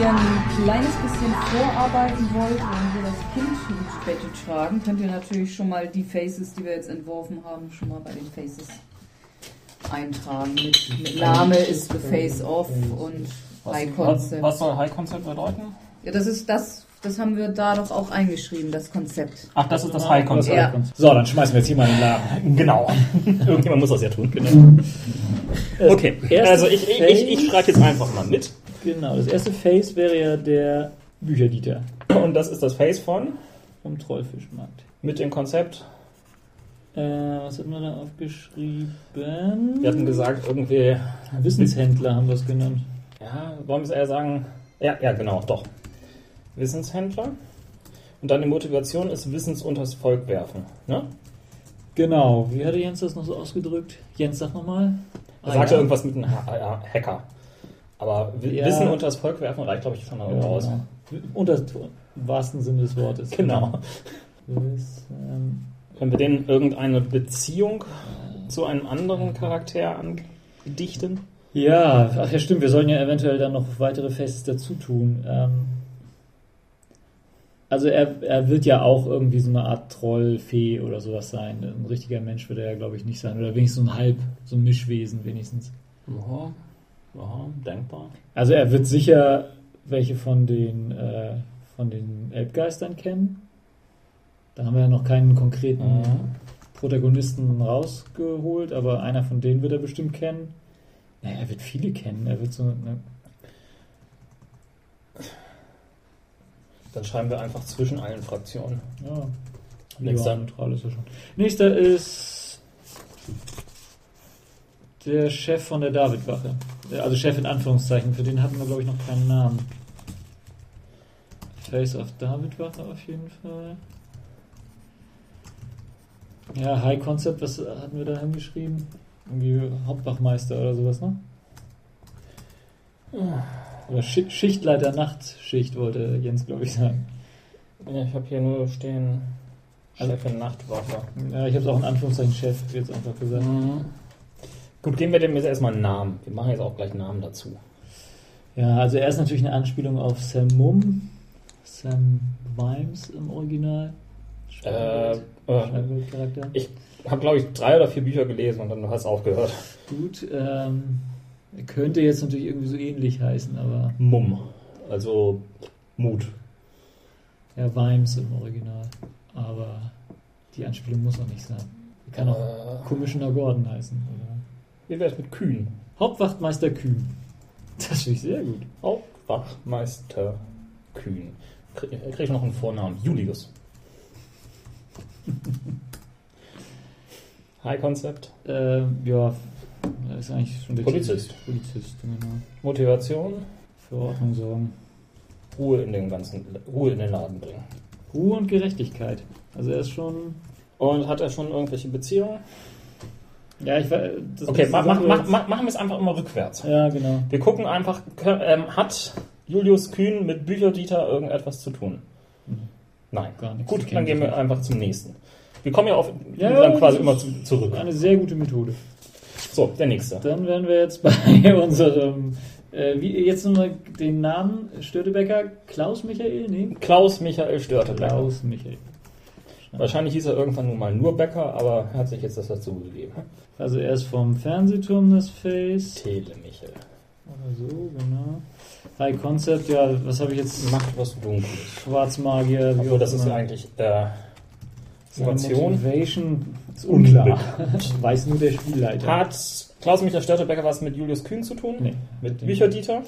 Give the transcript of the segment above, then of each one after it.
Ihr ein kleines bisschen vorarbeiten wollt, wenn wir das Kind ins Bett tragen, könnt ihr natürlich schon mal die Faces, die wir jetzt entworfen haben, schon mal bei den Faces eintragen. Mit, mit Name ist the Face Off und High Concept. Was soll High Concept bedeuten? Ja, das ist das, das haben wir da doch auch eingeschrieben, das Konzept. Ach, das ist das High Concept. Ja. So, dann schmeißen wir jetzt hier mal in den Laden. Genau. Irgendjemand muss das ja tun. Genau. Okay, Erste also ich, ich, ich, ich schreibe jetzt einfach mal mit. Genau, das erste Face wäre ja der Bücherdieter Und das ist das Face von vom Trollfischmarkt. mit dem Konzept. Äh, was hatten wir da aufgeschrieben? Wir hatten gesagt, irgendwie, Wissenshändler haben wir es genannt. ja, wollen wir es eher sagen? Ja, ja, genau, doch. Wissенshändler. Und dann die Motivation ist Wissens unters Volk werfen. Ne? Genau, wie hatte Jens das noch so ausgedrückt? Jens, sag nochmal. Er sagte irgendwas mit einem Ha- ja, Hacker. Aber Ja. Wissen unters Volk werfen reicht, glaube ich, schon mal Ja, raus. genau. Unter im wahrsten Sinne des Wortes. Genau. Wissen. Können wir denen irgendeine Beziehung zu einem anderen Charakter andichten? Ja, ach ja, stimmt. Wir sollen ja eventuell dann noch weitere Faces dazu tun. Ähm, also er, er wird ja auch irgendwie so eine Art Troll, Fee oder sowas sein. Ein richtiger Mensch wird er ja, glaube ich, nicht sein. Oder wenigstens so ein Halb, so ein Mischwesen wenigstens. Ja, ja denkbar. Also er wird sicher welche von den, äh, von den Elbgeistern kennen. Da haben wir ja noch keinen konkreten Mhm. Protagonisten rausgeholt, aber einer von denen wird er bestimmt kennen. Naja, er wird viele kennen. Er wird so. Ne, Dann schreiben wir einfach zwischen allen Fraktionen. ja, Nächster. ja, neutral ist er schon. Nächster ist der Chef von der Davidwache. Also Chef in Anführungszeichen. Für den hatten wir, glaube ich, noch keinen Namen. Face of Davidwache auf jeden Fall. Ja, High Concept, was hatten wir da hingeschrieben? Irgendwie Hauptwachmeister oder sowas, ne? Oder Schi- Schichtleiter Nachtschicht, wollte Jens, glaube ich, sagen. Ja, ich habe hier nur stehen Also- Chefin Nachtwache. Ja, ich habe es auch in Anführungszeichen Chef jetzt einfach gesagt. Mhm. Gut, geben wir dem jetzt erstmal einen Namen. Wir machen jetzt auch gleich Namen dazu. Ja, also er ist natürlich eine Anspielung auf Sam Mum. Sam Vimes im Original. Äh, äh, ich habe, glaube ich, drei oder vier Bücher gelesen und dann hast du aufgehört. Gut, ähm, er könnte jetzt natürlich irgendwie so ähnlich heißen, aber Mumm. Also Mut. ja, Vimes im Original. Aber die Anspielung muss auch nicht sein. Er kann auch Äh, Commissioner Gordon heißen. Oder? Wie wäre es mit Kühn? Hauptwachtmeister Kühn. Das finde ich sehr gut. Hauptwachmeister Kühn. Krieg krieg ich noch einen Vornamen? Julius. High Concept. Ähm, ja, er ist eigentlich schon der Polizist. Polizist, genau. Motivation. Für Ordnung sorgen. Ruhe in den ganzen, Ruhe in den Laden bringen. Ruhe und Gerechtigkeit. Also er ist schon. Und hat er schon irgendwelche Beziehungen? Ja, ich. Das Okay, mach, mach, mach, machen wir es einfach immer rückwärts. Ja, genau. Wir gucken einfach, ähm, hat Julius Kühn mit Bücherdieter irgendetwas zu tun? Mhm. Nein. Gar nichts. Gut, dann gehen wir einfach zum nächsten. Wir kommen ja auf Ja, dann quasi immer zu, zurück. Eine sehr gute Methode. So, der nächste. Dann wären wir jetzt bei unserem. Äh, wie, jetzt nochmal den Namen Störtebecker. Klaus Michael? Nee. Klaus Michael Störtebecker. Klaus Michael. Wahrscheinlich hieß er irgendwann nun mal nur Becker, aber er hat sich jetzt das dazu gegeben. Also er ist vom Fernsehturm das Face. Tele Michael. Oder so, genau. High Concept, ja, was habe ich jetzt? Macht was Dunkles. Schwarzmagier. wie Obwohl, auch das ist eigentlich äh, Seine Motivation. Motivation ist unklar. Weiß nur der Spielleiter. Hat Klaus Michael Störtebecker was mit Julius Kühn zu tun? Nee. Mit Bücherdieter?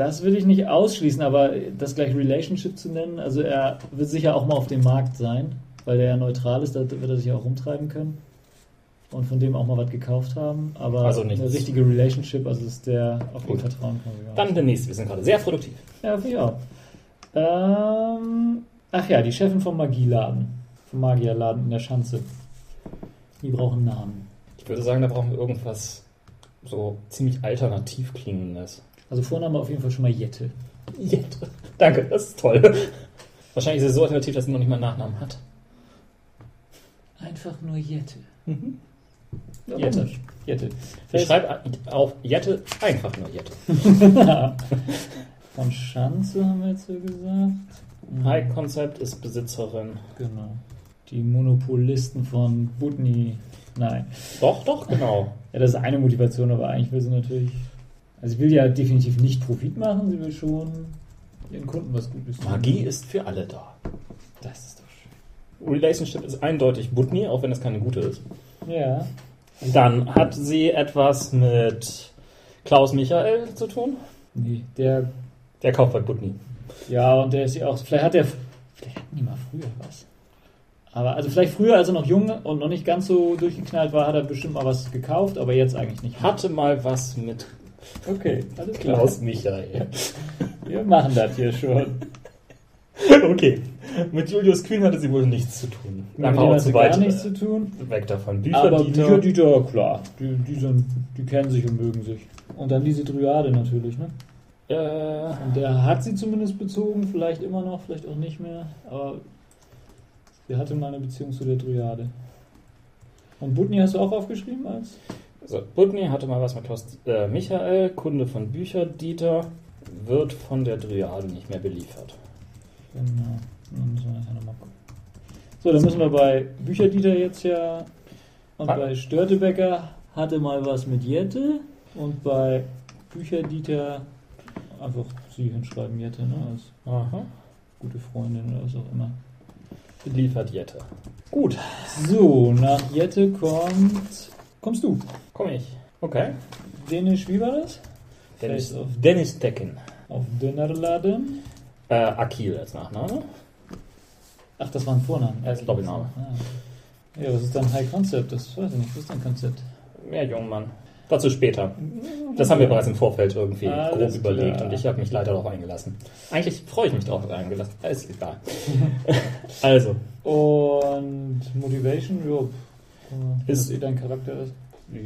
Das will ich nicht ausschließen, aber das gleich Relationship zu nennen, also er wird sicher auch mal auf dem Markt sein, weil der ja neutral ist, da wird er sich auch rumtreiben können und von dem auch mal was gekauft haben, aber Also nichts. eine richtige Relationship, also ist der auf den Gut. vertrauen kann. Ja. Dann der nächste. Wir sind gerade sehr produktiv. Ja, auch. Ähm, ach ja, die Chefin vom Magieladen, vom Magierladen in der Schanze. Die brauchen Namen. Ich würde sagen, da brauchen wir irgendwas so ziemlich alternativ klingendes. Also Vorname auf jeden Fall schon mal Jette. Jette. Danke, das ist toll. Wahrscheinlich ist es so alternativ, dass sie noch nicht mal einen Nachnamen hat. Einfach nur Jette. Ja, Jette. Jette. Ich schreibe auf Jette einfach nur Jette. von Schanze haben wir jetzt so gesagt. Mhm. High Concept ist Besitzerin. Genau. Die Monopolisten von Butni. Nein. Doch, doch, genau. Ja, das ist eine Motivation, aber eigentlich will sie natürlich. Also sie will ja definitiv nicht Profit machen, sie will schon ihren Kunden was Gutes tun. Magie ist für alle da. Das ist doch schön. Relationship ist eindeutig Butni, auch wenn es keine gute ist. Ja. Dann hat sie etwas mit Klaus Michael zu tun. Nee, der. Der kauft bei Butni. Ja, und der ist ja auch. Vielleicht hat der. Vielleicht hatten die mal früher was. Aber also vielleicht früher, als er noch jung und noch nicht ganz so durchgeknallt war, hat er bestimmt mal was gekauft, aber jetzt eigentlich nicht. mehr. Hatte mal was mit Okay, alles klar. Klaus Michael. Wir machen das hier schon. Okay. Mit Julius Kühn hatte sie wohl nichts zu tun. Mit Einfach dem auch hat zu sie gar nichts zu tun. weg davon. Aber Bücher, Bücher, Dieter, klar. Die, die, sind, die kennen sich und mögen sich. Und dann diese Dryade natürlich, ne? äh, Und der hat sie zumindest bezogen, vielleicht immer noch, vielleicht auch nicht mehr. Aber sie hatte mal eine Beziehung zu der Dryade. Und Butni hast du auch aufgeschrieben als? So, Butni hatte mal was mit Klaus äh, Michael, Kunde von Bücher, Dieter, wird von der Dryade nicht mehr beliefert. Genau. Dann müssen wir nachher nochmal gucken. So, dann müssen wir bei Bücherdieter jetzt ja. Und Ah. bei Störtebecker hatte mal was mit Jette. Und bei Bücherdieter einfach sie hinschreiben Jette, ne? Als Aha. gute Freundin oder was auch immer. Beliefert Jette. Gut, So, nach Jette kommt. Kommst du? komm ich. Okay. Dänisch, wie war das? Dennis, of- Dennis Decken. Auf Dönerladen. Äh, Akil als Nachname. Ach, das war ein Vorname. Er ist Doppelname. Ah. Ja, was ist dann High Concept? Das weiß ich nicht. Was ist dein Konzept? Mehr Jungmann. Dazu später. Das haben wir bereits im Vorfeld irgendwie Alles grob überlegt klar. und ich habe mich leider darauf eingelassen. Eigentlich freue ich mich darauf eingelassen. Ist egal. also, Und Motivation, jo. Ist- Ist eh dein Charakter ist.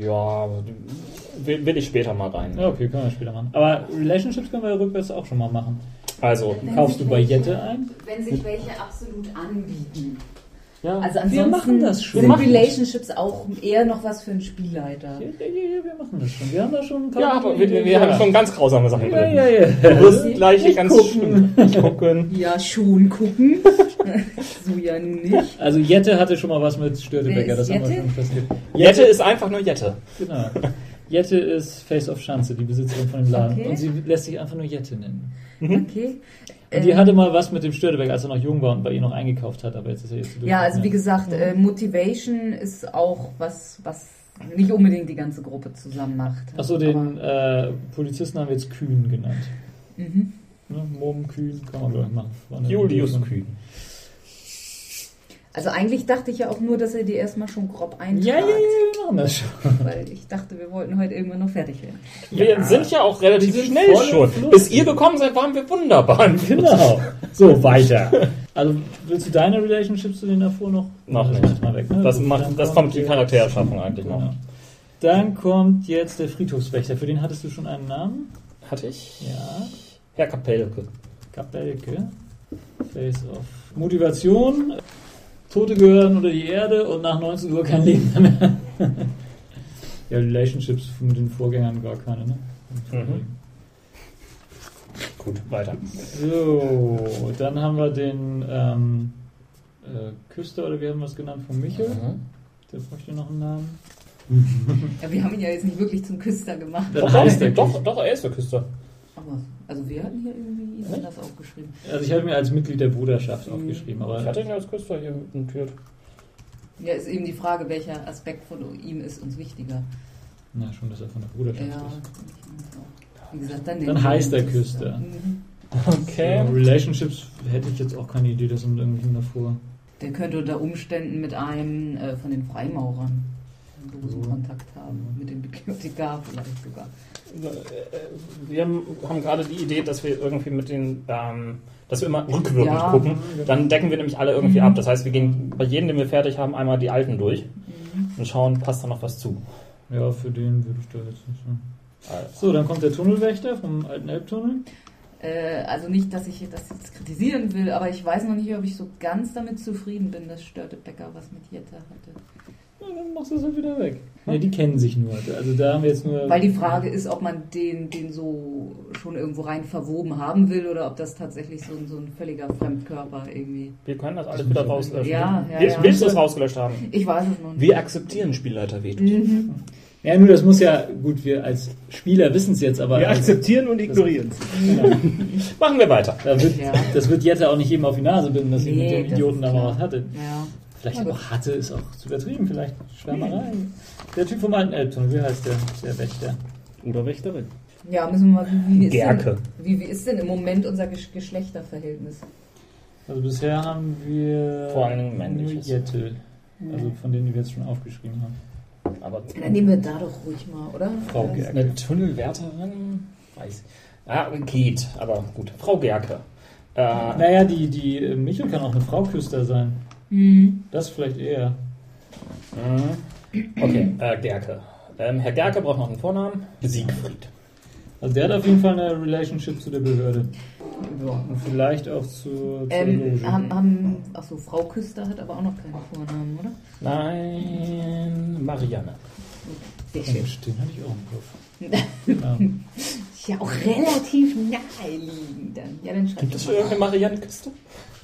ja, will, will ich später mal rein. Ja, okay, können wir später machen. Aber Relationships können wir ja rückwärts auch schon mal machen. Also, Wenn Kaufst du welche- Jette ein? Wenn sich welche absolut anbieten. Ja, Also wir ansonsten machen das schon. sind Wir. Relationships auch eher noch was für einen Spielleiter. Ja, ja, ja, ja, wir machen das schon. Wir haben da schon ein paar ja, aber wir, wir ja. haben schon ganz grausame Sachen Ja, drin. ja, ja. Du wirst gleich ganz gucken. schlimm gucken. Ja, schon gucken. so ja nicht. Also Jette hatte schon mal was mit Störtebecker, das haben wir Jette? schon festgelegt. Jette ist einfach nur Jette. Genau. Jette ist Face of Schanze, die Besitzerin von dem Laden. Okay. Und sie lässt sich einfach nur Jette nennen. Okay. Die Ähm, hatte mal was mit dem Störtebecker, als er noch jung war und bei ihr noch eingekauft hat, aber jetzt ist er jetzt Ja, also wie gesagt. äh, Motivation ist auch was, was nicht unbedingt die ganze Gruppe zusammen macht. Achso, den äh, Polizisten haben wir jetzt Kühn genannt. Mhm. Ne? Mom Kühn, kann man glaube ich machen. Julius von- Kühn. Also eigentlich dachte ich ja auch nur, dass er die erstmal schon grob eintragt. Ja, ja, ja, wir machen das schon. Weil ich dachte, wir wollten heute irgendwann noch fertig werden. Wir sind ja auch relativ schnell schon. Fluss. Bis ihr gekommen seid, waren wir wunderbar. Genau. So, weiter. Also, willst du deine Relationships zu denen davor noch? Noch Das nicht. mal weg, ne? Das, macht, das kommt die Charaktererschaffung eigentlich noch. Genau. Dann kommt jetzt der Friedhofswächter. Für den hattest du schon einen Namen? Hatte ich? Ja. Herr Kapelke. Kapelke. Face of. Motivation. Tote gehören unter die Erde und nach 19 Uhr kein Leben mehr. ja, Relationships mit den Vorgängern gar keine, ne? Mhm. Gut, weiter. So, dann haben wir den ähm, äh, Küster, oder wie haben wir es genannt, von Michel. Mhm. Der bräuchte noch einen Namen. Ja, wir haben ihn ja jetzt nicht wirklich zum Küster gemacht. Doch, doch, doch, er ist der Küster. Aber, also wir hatten hier irgendwie anders aufgeschrieben. Also ich hatte mir als Mitglied der Bruderschaft aufgeschrieben, aber Ich hatte ihn als Küster hier notiert. Ja, ist eben die Frage, welcher Aspekt von ihm ist uns wichtiger. na schon, dass er von der Bruderschaft Ja, ist. wie gesagt, dann, Dann heißt er Küster. Mhm. Okay. So, Relationships hätte ich jetzt auch keine Idee, das sind irgendwie davor. Der könnte unter Umständen mit einem äh, von den Freimaurern losen So. Kontakt haben. Mit dem Bibliothekar vielleicht sogar. Wir haben gerade die Idee, dass wir irgendwie mit den, ähm, dass wir immer rückwirkend Ja. gucken. Dann decken wir nämlich alle irgendwie Mhm. ab. Das heißt, wir gehen bei jedem, den wir fertig haben, einmal die alten durch Mhm. und schauen, passt da noch was zu. Ja, für den würde ich da jetzt nicht. Also, So, dann kommt der Tunnelwächter vom alten Elbtunnel. Äh, also nicht, dass ich das jetzt kritisieren will, aber ich weiß noch nicht, ob ich so ganz damit zufrieden bin, dass Störtebecker was mit Jette hatte. Dann machst du es halt wieder weg. Ja, die kennen sich nur. Also da haben wir jetzt nur. Weil die Frage ist, ob man den, den so schon irgendwo rein verwoben haben will oder ob das tatsächlich so, ein- so ein völliger Fremdkörper irgendwie. Wir können das alles wieder rauslöschen. Ja, ja, ja. Willst du es rausgelöscht haben? Ich weiß es noch nicht. Wir akzeptieren Spielleiter Veto. Mhm. Ja, nur das muss ja, gut, wir als Spieler wissen es jetzt, aber Wir als, akzeptieren und ignorieren es. genau, Machen wir weiter. da wird, Ja. das wird Jette auch nicht jedem auf die Nase binden, dass Nee, mit dem das Idioten da mal was hatte. Ja. Vielleicht auch hatte, ist auch zu übertrieben, vielleicht Schwärmerei. Der Typ vom alten Elbtunnel, wie heißt der? Der Wächter. Oder Wächterin. ja, müssen wir mal, wie, wie, ist Gerke. denn, wie, wie ist denn im Moment unser Gesch Geschlechterverhältnis? Also bisher haben wir Vor allen Dingen nur männliches. Also von denen, die wir jetzt schon aufgeschrieben haben. Aber Dann nehmen wir da doch ruhig mal, oder? Frau. Gerke. eine Tunnelwärterin? Weiß ich. Ja, geht, aber gut. Frau Gerke. Äh, Naja, die, die äh, Michel kann auch eine Frau Küster sein. Mhm. Das vielleicht eher. mhm. okay, äh, Gerke. Ähm, Herr Gerke braucht noch einen Vornamen. Siegfried. Also der hat auf jeden Fall eine Relationship zu der Behörde. Ja. Und vielleicht auch zu, zur Ähm, haben, haben, achso, Frau Küster hat aber auch noch keine Vornamen, oder? Nein, Marianne. Sehr schön. den hatte ich auch im Kopf. ja. Ist ja auch relativ naheliegend dann. Ja, dann schreibt Gibt es irgendeine Marianne-Kiste?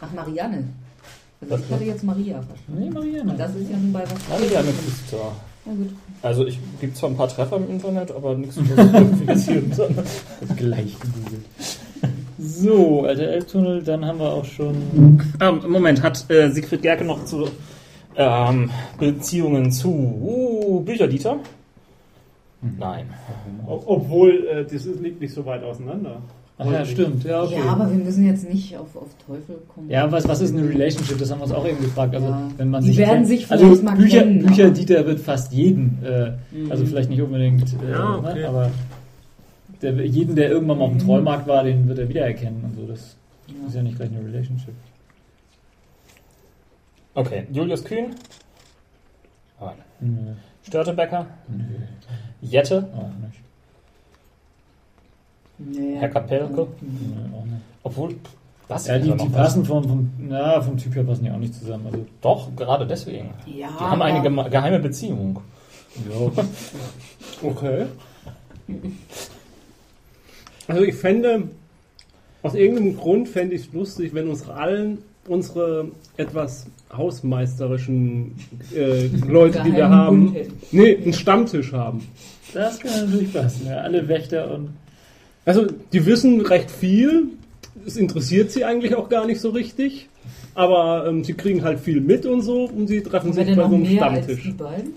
Ach, Marianne. Also ich hatte jetzt Maria verstanden. Nee, Marianne. Und das ist ja nun bei was. Marianne-Kiste. Na gut. Also ich gibt zwar ein paar Treffer im Internet, aber nichts verifiziert. sondern- Gleich gegoogelt. So, alter Elbtunnel, dann haben wir auch schon. Ähm, Moment, hat äh, Siegfried Gerke noch zu ähm, Beziehungen zu uh, Bücherdieter? Nein. Ob- Obwohl, äh, das ist, liegt nicht so weit auseinander. Ach ja, stimmt. Ja, okay. Ja, aber wir müssen jetzt nicht auf, auf Teufel kommen. Ja, was, was ist eine Relationship? Das haben wir uns auch eben gefragt. Also, Ja. wenn man Die sich werden kennt- sich also vielleicht mal Bücher, kennen, Bücher aber- Dieter wird fast jeden, äh, Mhm. also vielleicht nicht unbedingt, äh, Ja, okay. ne, aber der, jeden, der irgendwann mal auf dem Mhm. Trollmarkt war, den wird er wiedererkennen und so. Das ist Ja. ja nicht gleich eine Relationship. Okay, Julius Kühn, Nö, Störtebecker, nö, Jette, auch nicht. Nee. Herr Kapelke. Nö, auch nicht. Obwohl, was? Ja, die, da die passen vom, vom, na, vom Typ her passen die auch nicht zusammen. Also, Doch, gerade deswegen. Ja, Die haben eine geme geheime Beziehung. ja. Okay. Also ich fände, aus irgendeinem Grund fände ich es lustig, wenn uns allen unsere etwas hausmeisterischen äh, Leute, die wir haben, nee, einen Stammtisch haben. Das kann natürlich passen. Ja. Alle Wächter und. Also die wissen recht viel, es interessiert sie eigentlich auch gar nicht so richtig, aber ähm, sie kriegen halt viel mit und so und sie treffen sich bei so einem als die Stammtisch. beiden?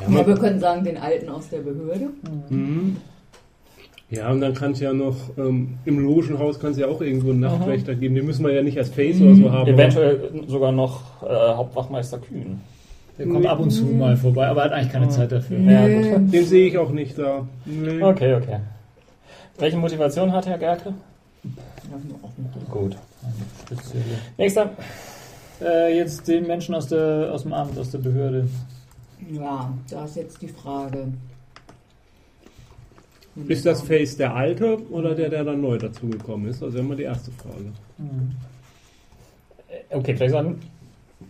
Ja, Ja, wir können sagen, den Alten aus der Behörde. Mhm. Ja, und dann kann es ja noch, ähm, im Logenhaus kann es ja auch irgendwo einen Nachtwächter geben. Den müssen wir ja nicht als Face Mhm. oder so haben. Eventuell sogar noch äh, Hauptwachmeister Kühn. Der kommt ab und zu mal vorbei, aber hat eigentlich keine Zeit dafür. Ja, Nee. aber Den sehe ich auch nicht da. Nee. Okay, okay. Welche Motivation hat Herr Gerke? Ja, Gut. Nächster. Äh, jetzt den Menschen aus, der, aus dem Amt, aus der Behörde. Ja, da ist jetzt die Frage. Ist das Face der alte oder der, der dann neu dazugekommen ist? Also immer die erste Frage. Äh, Okay, vielleicht sollten,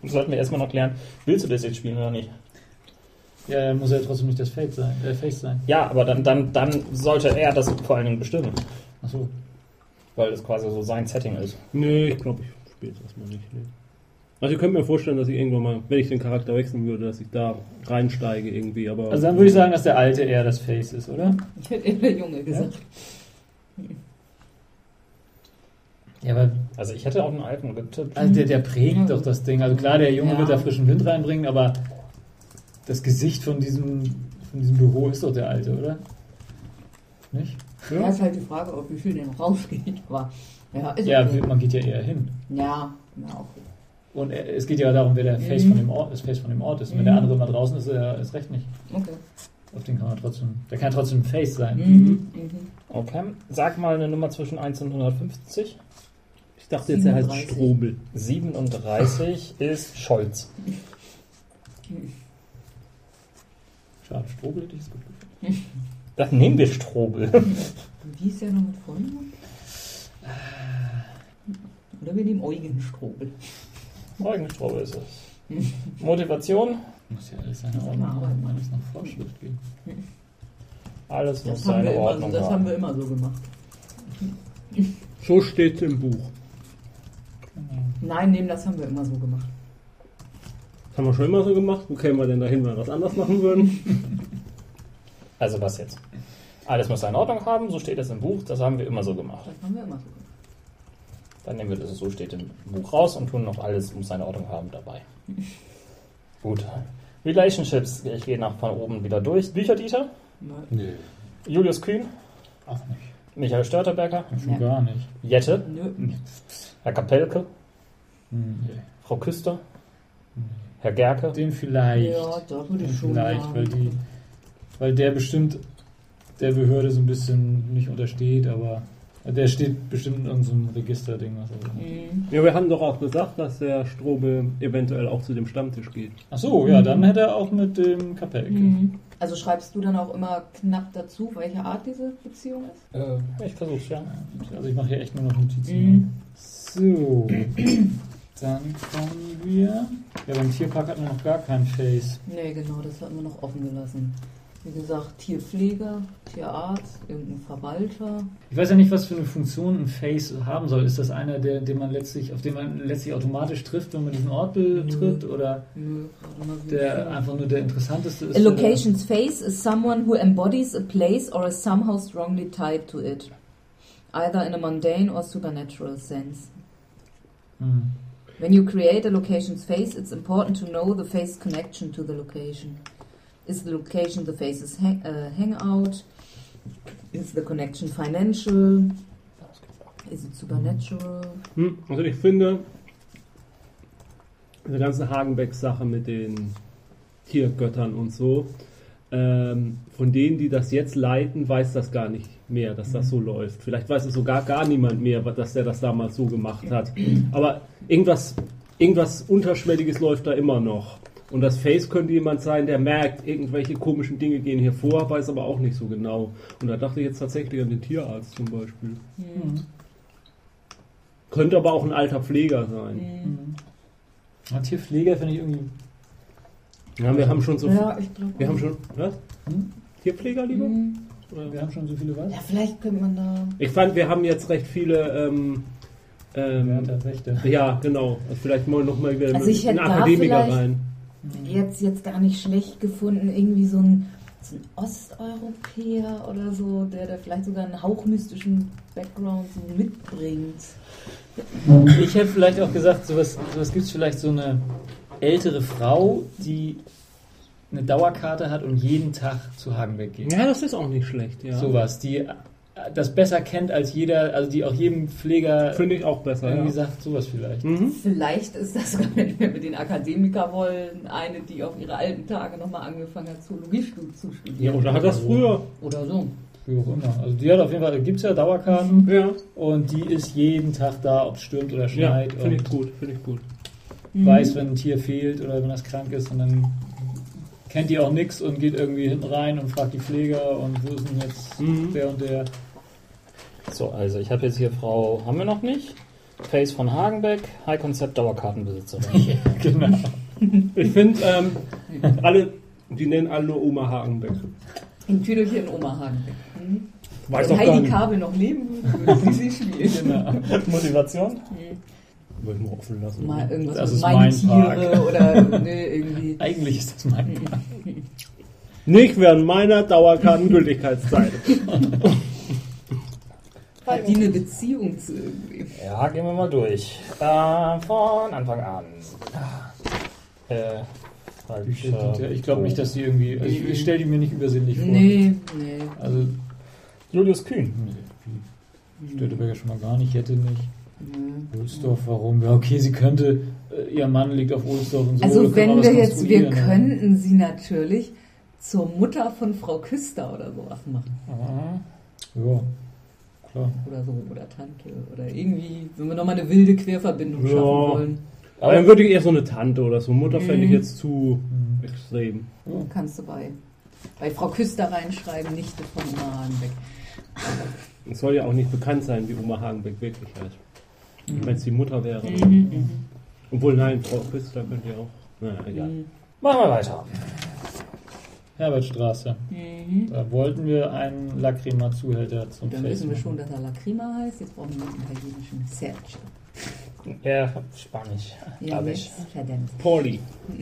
sollten wir erstmal noch klären, willst du das jetzt spielen oder nicht? Ja, dann muss er ja trotzdem nicht das Face sein. Äh, Face sein. Ja, aber dann, dann, dann sollte er das vor allen Dingen bestimmen, Achso. weil das quasi so sein Setting ist. Nee, ich glaube, ich spiele es erstmal nicht. Nee. Also ich könnte mir vorstellen, dass ich irgendwann mal, wenn ich den Charakter wechseln würde, dass ich da reinsteige irgendwie, aber... Also dann würde ich sagen, dass der Alte eher das Face ist, oder? Ich hätte eher der Junge gesagt. Ja, aber Also ich hätte auch einen alten getippt. also der, der prägt doch das Ding. Also klar, der Junge Ja. wird da frischen Wind reinbringen, aber das Gesicht von diesem, von diesem Büro ist doch der Alte, oder? Nicht? Ja, ist halt die Frage, ob wie viel denn rausgeht. Aber ja, ist Ja, okay. man geht ja eher hin. ja, ja, auch. Und äh, es geht ja darum, wer der Face Mhm. von dem Ort, das Face von dem Ort ist. Und wenn Mhm. der andere mal draußen ist, er ist recht nicht. Okay. Auf den kann man trotzdem. Der kann trotzdem ein Face sein. Mhm. Mhm. Okay. Sag mal eine Nummer zwischen 1 und 150. ich dachte jetzt, er heißt 37. Strobel. 37 ist Scholz. Schade, Strobel hätte ich es gut gefunden. Dann nehmen wir Strobel. Wie ist der noch mit Vornamen? Oder wir nehmen Eugen Strobel. Eugen Strobel ist es. Motivation, Muss ja alles seine Ordnung haben alles nach Vorschrift gehen. alles muss seine immer so, Ordnung das haben wir immer so gemacht. So steht im Buch. Nein, nehmen, das haben wir immer so gemacht. Das haben wir schon immer so gemacht. Wo kämen wir denn dahin, wenn wir das anders machen würden? Also was jetzt? Alles muss seine Ordnung haben, so steht es im Buch, das haben wir immer so gemacht. Das haben wir immer so gemacht. Dann nehmen wir das, so steht im Buch raus und tun noch alles muss seine Ordnung haben dabei. Gut. Relationships, ich gehe nach von oben wieder durch. Bücherdieter, Nein. Nee, Julius Kühn, auch nicht. Michael Störteberger, Schon Ja. gar nicht. Jette, Nö. Herr Kapelke, Hm, Nee. Frau Küster, Nee. Herr Gerke. Den vielleicht. Ja, da würde Den ich schon vielleicht, weil die, weil der bestimmt der Behörde so ein bisschen nicht untersteht, aber der steht bestimmt in irgendeinem Registerding. Was auch immer. Mhm. Ja, wir haben doch auch gesagt, dass der Strobe eventuell auch zu dem Stammtisch geht. Ach so, ja, dann hätte er auch mit dem Kapellke. Mhm. Also schreibst du dann auch immer knapp dazu, welche Art diese Beziehung ist? Äh, ich versuch's, ja. Also ich mache hier echt nur noch Notizen. Mhm. So, dann kommen wir. Ja, beim Tierpark hatten wir noch gar kein Face. Nee, genau, das hatten wir noch offen gelassen. Wie gesagt, Tierpfleger, Tierarzt, irgendein Verwalter. Ich weiß ja nicht, was für eine Funktion ein Face haben soll. Ist das einer, der, den man letztlich, auf den man letztlich automatisch trifft, wenn man diesen Ort betritt? Oder Nö, der einfach nur der interessanteste ist? A location's face is someone who embodies a place or is somehow strongly tied to it, either in a mundane or supernatural sense. Hm. When you create a location's face, it's important to know the face connection to the location. Is the location the face's hang, uh, hangout? Is the connection financial? Is it supernatural? Hm? Also ich finde, diese ganze Hagenbeck-Sache mit den Tiergöttern und so, ähm, von denen, die das jetzt leiten, weiß das gar nicht mehr, dass das so läuft. Vielleicht weiß es sogar gar niemand mehr, dass der das damals so gemacht hat. Aber irgendwas, irgendwas Unterschwelliges läuft da immer noch. Und das Face könnte jemand sein, der merkt, irgendwelche komischen Dinge gehen hier vor, weiß aber auch nicht so genau. Und da dachte ich jetzt tatsächlich an den Tierarzt zum Beispiel. Hm. Könnte aber auch ein alter Pfleger sein. Hm. Ja, Tierpfleger finde ich irgendwie. Ja, wir haben schon so Ja, ich glaube. Wir haben schon. Was? Hm? Tierpfleger lieber? Hm. Oder? Wir haben schon so viele was? Ja, vielleicht könnte man da. Ich fand, wir haben jetzt recht viele. Ähm, ähm, ja, genau. Also vielleicht mal noch mal wieder Also ich einen Akademiker rein. Jetzt, jetzt gar nicht schlecht gefunden, irgendwie so ein, so ein Osteuropäer oder so, der da vielleicht sogar einen hauchmystischen Background so mitbringt. Ich hätte vielleicht auch gesagt, sowas, sowas gibt es vielleicht so eine ältere Frau, die eine Dauerkarte hat und jeden Tag zu Hagenbeck geht. Ja, das ist auch nicht schlecht, ja. Sowas, die das besser kennt als jeder, also die auch jedem Pfleger Finde ich auch besser. irgendwie Ja. sagt, sowas vielleicht. Mhm. Vielleicht ist das sogar, wenn wir mit den Akademiker wollen, eine, die auf ihre alten Tage nochmal angefangen hat, Zoologie zu Ja, studieren. oder hat das früher? Oder so. Wie auch immer. Also die hat auf jeden Fall, gibt es ja Dauerkarten Ja, und die ist jeden Tag da, ob es stürmt oder ja schneit finde ich gut, finde ich gut. Mhm. weiß, wenn ein Tier fehlt oder wenn das krank ist und dann kennt die auch nichts und geht irgendwie hinten rein und fragt die Pfleger und wo ist denn jetzt Mhm. der und der. So, also ich habe jetzt hier Frau, haben wir noch nicht? Face von Hagenbeck, High Concept Dauerkartenbesitzerin. genau. Ich finde, ähm, alle, die nennen alle nur Oma Hagenbeck. Ein Tüdelchen in Omaha. Mhm. Weiß Wenn Heidi. Kabel noch leben würde, würde sie sie spielen. genau. Motivation? Würde ich mal offen lassen. Mal irgendwas Das mit ist mein Tiere Park. oder nee, irgendwie. Eigentlich ist das mein Nicht während meiner Dauerkartengültigkeitszeit. Hat die eine Beziehung zu irgendwie? Ja, gehen wir mal durch. Äh, von Anfang an. Äh, Ja, ich glaube nicht, dass die irgendwie. Also ich, ich stelle die mir nicht übersinnlich vor. Nee, nee. Also, Julius Kühn. nee, Stöteberger schon mal gar nicht, hätte nicht. Nee. Ohlsdorf, warum? Ja, okay, sie könnte. Äh, ihr Mann liegt auf Ohlsdorf und so. Also wenn wir jetzt, wir könnten sie natürlich zur Mutter von Frau Küster oder sowas machen. Ah, Ja, klar. Oder so, oder Tante. Oder irgendwie, wenn wir nochmal eine wilde Querverbindung Ja. schaffen wollen, Aber dann würde ich eher so eine Tante oder so. Mutter fände ich Mhm. jetzt zu Hm. extrem. Ja. kannst du bei, bei Frau Küster reinschreiben, Nichte von Oma Hagenbeck. Es soll ja auch nicht bekannt sein, wie Oma Hagenbeck wirklich heißt. Mhm. Wenn es die Mutter wäre. Mhm. Obwohl, nein, Frau Küster könnte ja auch. Naja, egal. Mhm. Machen wir weiter. Herbertstraße. Mhm. Da wollten wir einen Lacrima-Zuhälter zum Dann wissen wir schon, dass er Lacrima heißt. Jetzt brauchen wir einen italienischen Sergio. Ja, Spanisch, Ja, jetzt, verdammt. Pauli.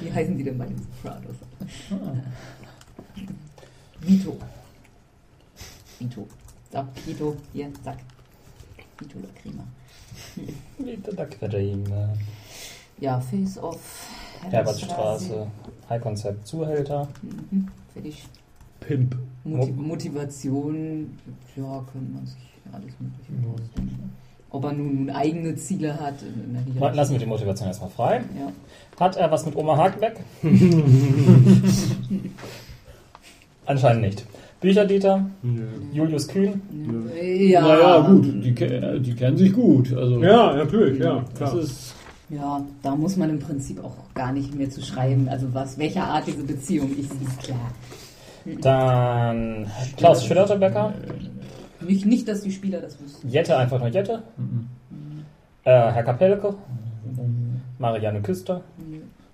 Wie heißen die denn bei den Sopranos? Ah. Vito. Vito. So, Vito, hier, zack. Vito Lacrima. Da Querime. Ja, Face Off. Herbertstraße, High-Concept, Zuhälter. Mhm. Fertig. Pimp. Moti Motivation, ja, könnte man sich alles Mögliche ausdenken. Ob er nun eigene Ziele hat, äh, Lassen wir die Motivation erstmal frei. Ja. Hat er was mit Oma Hagenbeck? Anscheinend nicht. Bücherdieter, Nö. Julius Kühn, Ja. Naja, gut, die, die kennen sich gut. Also, Ja, natürlich, ja. das Klar. ist. Ja, da muss man im Prinzip auch gar nicht mehr zu schreiben. Also was, welche Art diese Beziehung ist, ist klar. dann Klaus Schillerbecker, Nicht, nicht, dass die Spieler das wüssten. Jette einfach nur Jette, Mhm. äh, Herr Kapelke, Um, Marianne Küster,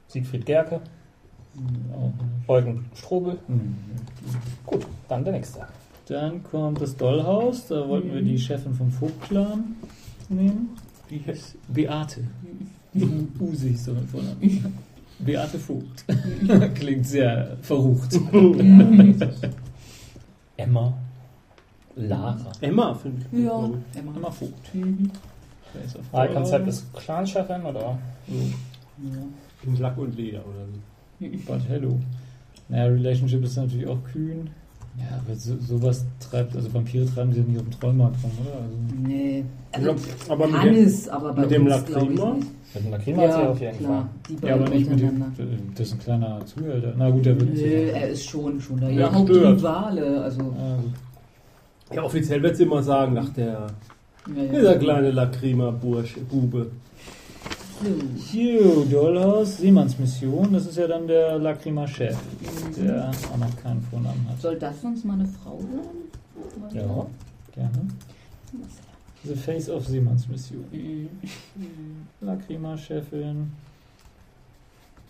Siegfried Gerke. Eugen Strobel. Mhm. Gut, dann der nächste. Dann kommt das Dollhaus. Da wollten wir die Chefin vom Vogt-Clan nehmen. Die heißt Beate. Usi ist so mit Vornamen. Beate Vogt. Klingt sehr verrucht. Emma, Lara. Emma, finde ich. Ja, gut. Emma. Emma Vogt. Mhm. High-Concept Dollhaus. ist Clan-Chefin oder? Ja. In Lack und Leder oder so. But hello. Naja, Relationship ist natürlich auch kühn. Ja, aber so, sowas treibt, also Vampire treiben sie ja nicht auf dem Trollmarkt rum, oder? Also, Nee. Also, Ja, aber mit kann dem- es, aber bei mit dem Lacrima? Mit einer Klima hat sie auf jeden klar. Die ja, aber beiden nicht mit dem. Das ist ein kleiner Zuhälter. Na gut, der wird nicht. er ist schon, schon der Ja, ja, Hauptrivale. Also, gut. Ja, offiziell wird sie immer sagen, ach, der, ja, dieser kleine Lacrima-Bursche, Bube. So. Hugh, Dollhaus, Seemannsmission, das ist ja dann der Lacrima-Chef, Mhm. der auch noch keinen Vornamen hat. Soll das sonst mal eine Frau sein? Ja. Gerne. The Face of Seemannsmission. Mhm. Lacrima-Chefin.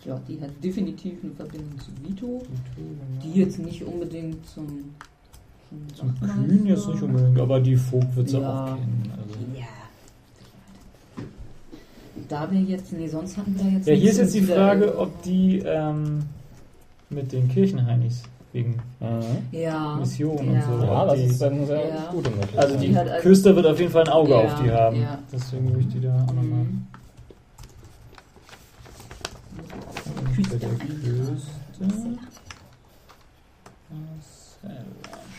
Ja, die hat definitiv eine Verbindung zu Vito. Die Die jetzt nicht unbedingt zum, zum. Kühn jetzt nicht unbedingt, aber die Vogt wird sie Ja. auch kennen. Also. Ja. Da wir jetzt, nee, sonst hatten wir da jetzt Ja, hier ist jetzt die Frage, ob die ähm, mit den Kirchenheinis wegen ja, Mission ja. und so. Ja, das die, ist eine sehr Ja. gute Möglichkeit. also die Die hat also- Küster wird auf jeden Fall ein Auge Ja, auf die haben. ja. Deswegen würde ich die da auch nochmal. Mhm. Bei der. Küste. Marcella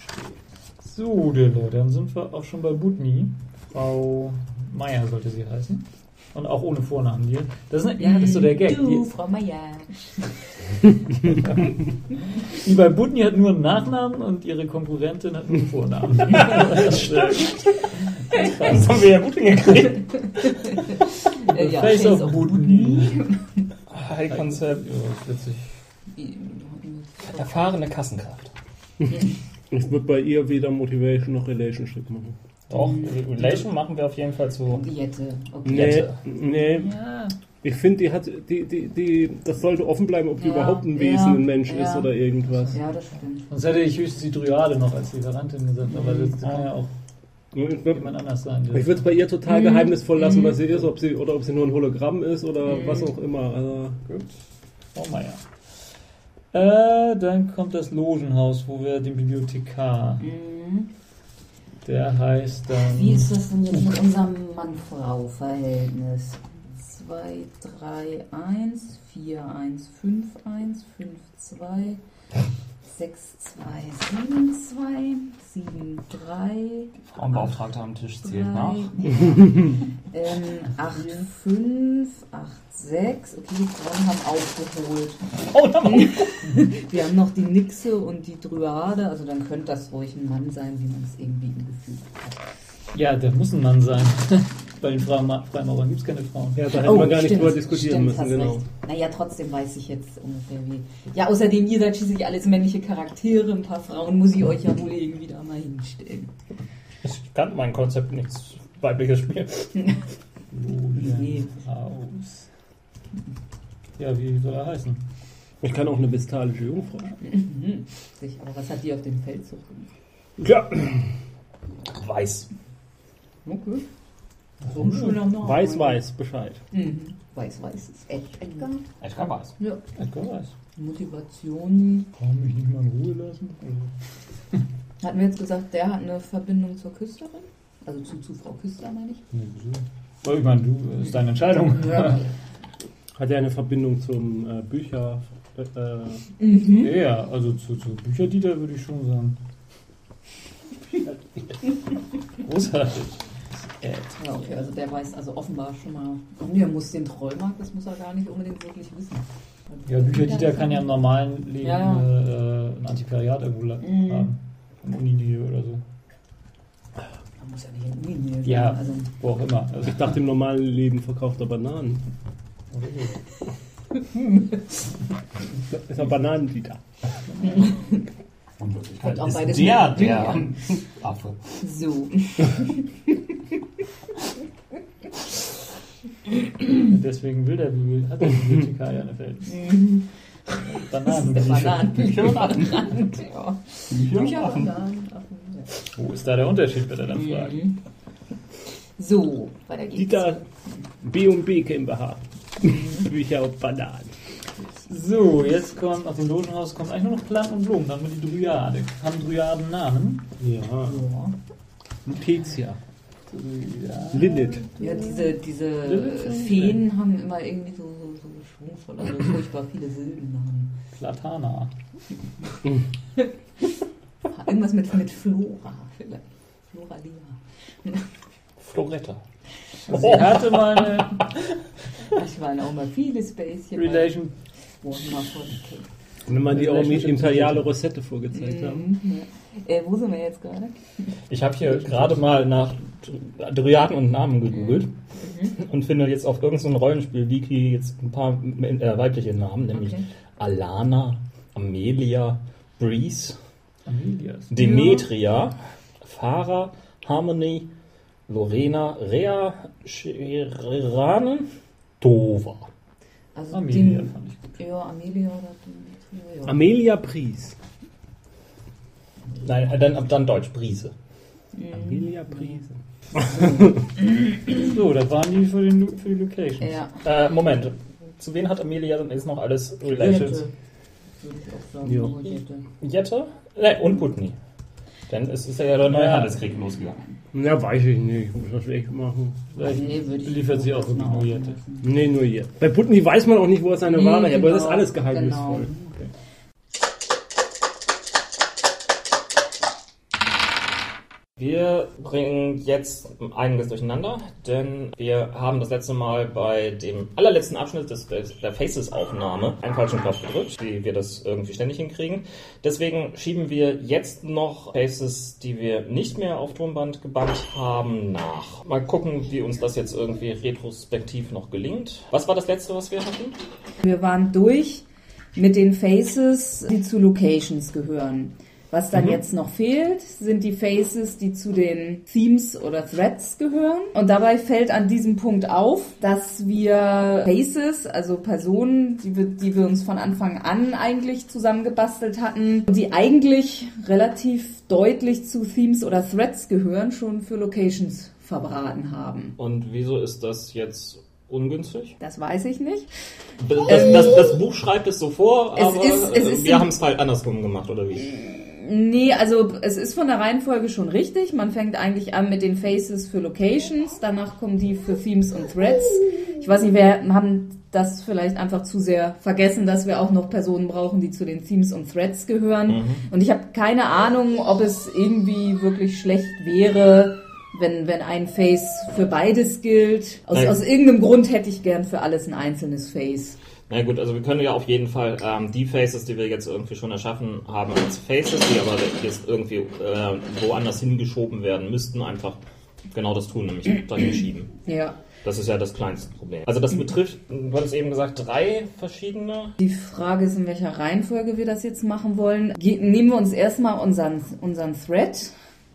steht. So, Dille, dann sind wir auch schon bei Butni. Frau Meier sollte sie heißen. Und auch ohne Vornamen hier. Das ist, ja, das ist so der Gag. Du, Die, Frau Meier. die bei Butni hat nur einen Nachnamen und ihre Konkurrentin hat nur einen Vornamen. das stimmt. Das haben wir ja gut hingekriegt. Äh, ja, Face Face of of Butni. High-Concept, Ja, witzig. erfahrene Kassenkraft. Ich würde bei ihr weder Motivation noch Relationship machen. Doch, Relation machen wir auf jeden Fall zu. Diette. Okay. Nee, Jette. nee. Ja, Ich finde, die hat, die, die, die, das sollte offen bleiben, ob die Ja, überhaupt ein ja, Wesen, ein Mensch ja. ist oder irgendwas. ja, das stimmt. Sonst hätte ich höchstens die Dryade noch als Lieferantin gesagt, aber das kann ja auch Ich jemand anders sein. der- würde es bei ihr total Mhm. geheimnisvoll lassen, Mhm. was sie ist, ob sie oder ob sie nur ein Hologramm ist oder Mhm. was auch immer. Also, Gut. Frau Meier. Äh, dann kommt das Logenhaus, wo wir den Bibliothekar, Mhm. Der heißt dann. Wie ist das denn jetzt mit unserem Mann-Frau-Verhältnis? 2, 3, 1, 4, 1, 5, 1, 5, 2, 6, 2, 7, 2, 7, 3, Frauenbeauftragte am Tisch zählt 3, nach. ähm, 8, 5, 8, 6. Okay, die Frauen haben aufgeholt. Oh, da war- Wir haben noch die Nixe und die Dryade, also dann könnte das ruhig ein Mann sein, wie man es irgendwie im Gefühl hat. Ja, der muss ein Mann sein. Bei den Freima- Freimaurern gibt es keine Frauen. ja, da hätte man gar nicht drüber diskutieren Oh, stimmt, müssen, genau. recht. Naja, trotzdem weiß ich jetzt ungefähr wie. Ja, außerdem, ihr seid schließlich alles männliche Charaktere, ein paar Frauen muss ich euch ja wohl irgendwie da mal hinstellen. Ich kann mein Konzept nichts weibliches spielen. Nee. Logenhaus. Ja, wie soll er heißen? Ich kann auch eine vestalische Jungfrau spielen. Mhm. Aber was hat die auf dem Feldzug gemacht? Ja, Weiß. Okay. So ein schöner Name. weiß, weiß, Bescheid. Mhm. Weiß, weiß ist Ed Edgar. Edgar weiß. Ja. Edgar weiß. Motivation. Warum mich nicht mal in Ruhe lassen? Hatten wir jetzt gesagt, der hat eine Verbindung zur Küsterin? Also zu, zu Frau Küster, meine ich. Nee, wieso? Ich meine, du, das ist deine Entscheidung. Ja. Hat er eine Verbindung zum äh, Bücher? Äh, Mhm. Ja, also zu, zu Bücherdieter würde ich schon sagen. Großartig. Ed. Ja, okay, also der weiß also offenbar schon mal. Und er muss den Trollmarkt, das muss er gar nicht unbedingt wirklich wissen. Ja, Bücherdieter kann ja im normalen Leben Ja, ja. Äh, ein Antiquariat irgendwo Mhm. haben. Im Uninähe oder so. Man muss ja nicht in Uninähe Ja. sein, Also, Wo auch immer. Also, ich dachte, im normalen Leben verkauft er Bananen. oder so. Ist er Bananendieter? In Wirklichkeit auch beides der mit- der Affe. so. Deswegen will der Bibel, hat der Bibliothekar ja eine Welt. Mhm. Bananen. Bananen. Bücher und Affen. ja. Bücher und Affen. Wo ist da der Unterschied, wird er dann fragen. Mhm. So, weiter geht's. Dieter B&B GmbH. Bücher und Bananen. So, jetzt kommt aus dem Logenhaus kommt eigentlich nur noch Planten und Blumen, dann mit die Dryade. Haben Dryaden Namen? Ja. Ja. Lutetia. Lilith. Ja, diese, diese Lilith. Feen haben immer irgendwie so, so, so schwungvoll, also furchtbar viele Silbennamen. Platana. Irgendwas mit, mit Flora vielleicht. Floralia. Floretta. Sie hatte mal eine Ich waren auch mal viele Späßchen. Relation. bei Warhammer 40k. Wenn man die auch mit imperiale Rosette vorgezeigt haben. Mhm, ja. Äh, wo sind wir jetzt gerade? Ich habe hier gerade mal nach Dryaden und Namen gegoogelt und finde jetzt auf irgendeinem Rollenspiel-Wiki jetzt ein paar äh, weibliche Namen, nämlich Okay. Alana, Amelia, Breeze, Amelia. Demetria, Farah, Harmony, Lorena, Rea, Shirane, Dova. Also Amelia den- fand ich gut. Ja, Amelia oder Demetria, ja. Amelia Pries. Nein, äh, dann, dann Deutsch, Brise. Mhm. Amelia Prise. So, das waren die für, den, für die Location. Ja. Äh, Moment, zu wen hat Amelia denn jetzt noch alles Relations? Jette, Würde ich auch sagen. Ja. nur Jette. Jette äh, und Putney. Denn es ist ja der neue Ja. Handelskrieg losgegangen. Ja, weiß ich nicht. Muss das echt machen. Vielleicht Nee, ich liefert sie auch wirklich nur Jette. Nee, nur hier. Bei Putney weiß man auch nicht, wo er seine Mhm, Ware her, aber das ist genau, alles geheimnisvoll. genau. Wir bringen jetzt einiges durcheinander, denn wir haben das letzte Mal bei dem allerletzten Abschnitt des, der Faces-Aufnahme einen falschen Knopf gedrückt, wie wir das irgendwie ständig hinkriegen. Deswegen schieben wir jetzt noch Faces, die wir nicht mehr auf Tonband gebannt haben, nach. Mal gucken, wie uns das jetzt irgendwie retrospektiv noch gelingt. Was war das letzte, was wir hatten? Wir waren durch mit den Faces, die zu Locations gehören. Was dann Mhm. jetzt noch fehlt, sind die Faces, die zu den Themes oder Threads gehören. Und dabei fällt an diesem Punkt auf, dass wir Faces, also Personen, die wir, die wir uns von Anfang an eigentlich zusammengebastelt hatten, die eigentlich relativ deutlich zu Themes oder Threads gehören, schon für Locations verbraten haben. Und wieso ist das jetzt ungünstig? Das weiß ich nicht. Das, das, das Buch schreibt es so vor, Es aber ist- es ist wir haben es halt andersrum gemacht, oder wie? Nee, also es ist von der Reihenfolge schon richtig. Man fängt eigentlich an mit den Faces für Locations, danach kommen die für Themes und Threads. Ich weiß nicht, wir haben das vielleicht einfach zu sehr vergessen, dass wir auch noch Personen brauchen, die zu den Themes und Threads gehören. Mhm. Und ich habe keine Ahnung, ob es irgendwie wirklich schlecht wäre, wenn, wenn ein Face für beides gilt. Aus, Nein. aus irgendeinem Grund hätte ich gern für alles ein einzelnes Face. Na gut, also wir können ja auf jeden Fall ähm, die Faces, die wir jetzt irgendwie schon erschaffen haben, als Faces, die aber jetzt irgendwie äh, woanders hingeschoben werden müssten, einfach genau das tun, nämlich dahin schieben. Ja. Das ist ja das kleinste Problem. Also das betrifft, du hattest eben gesagt, drei verschiedene. Die Frage ist, in welcher Reihenfolge wir das jetzt machen wollen. Ge nehmen wir uns erstmal unseren, unseren Thread,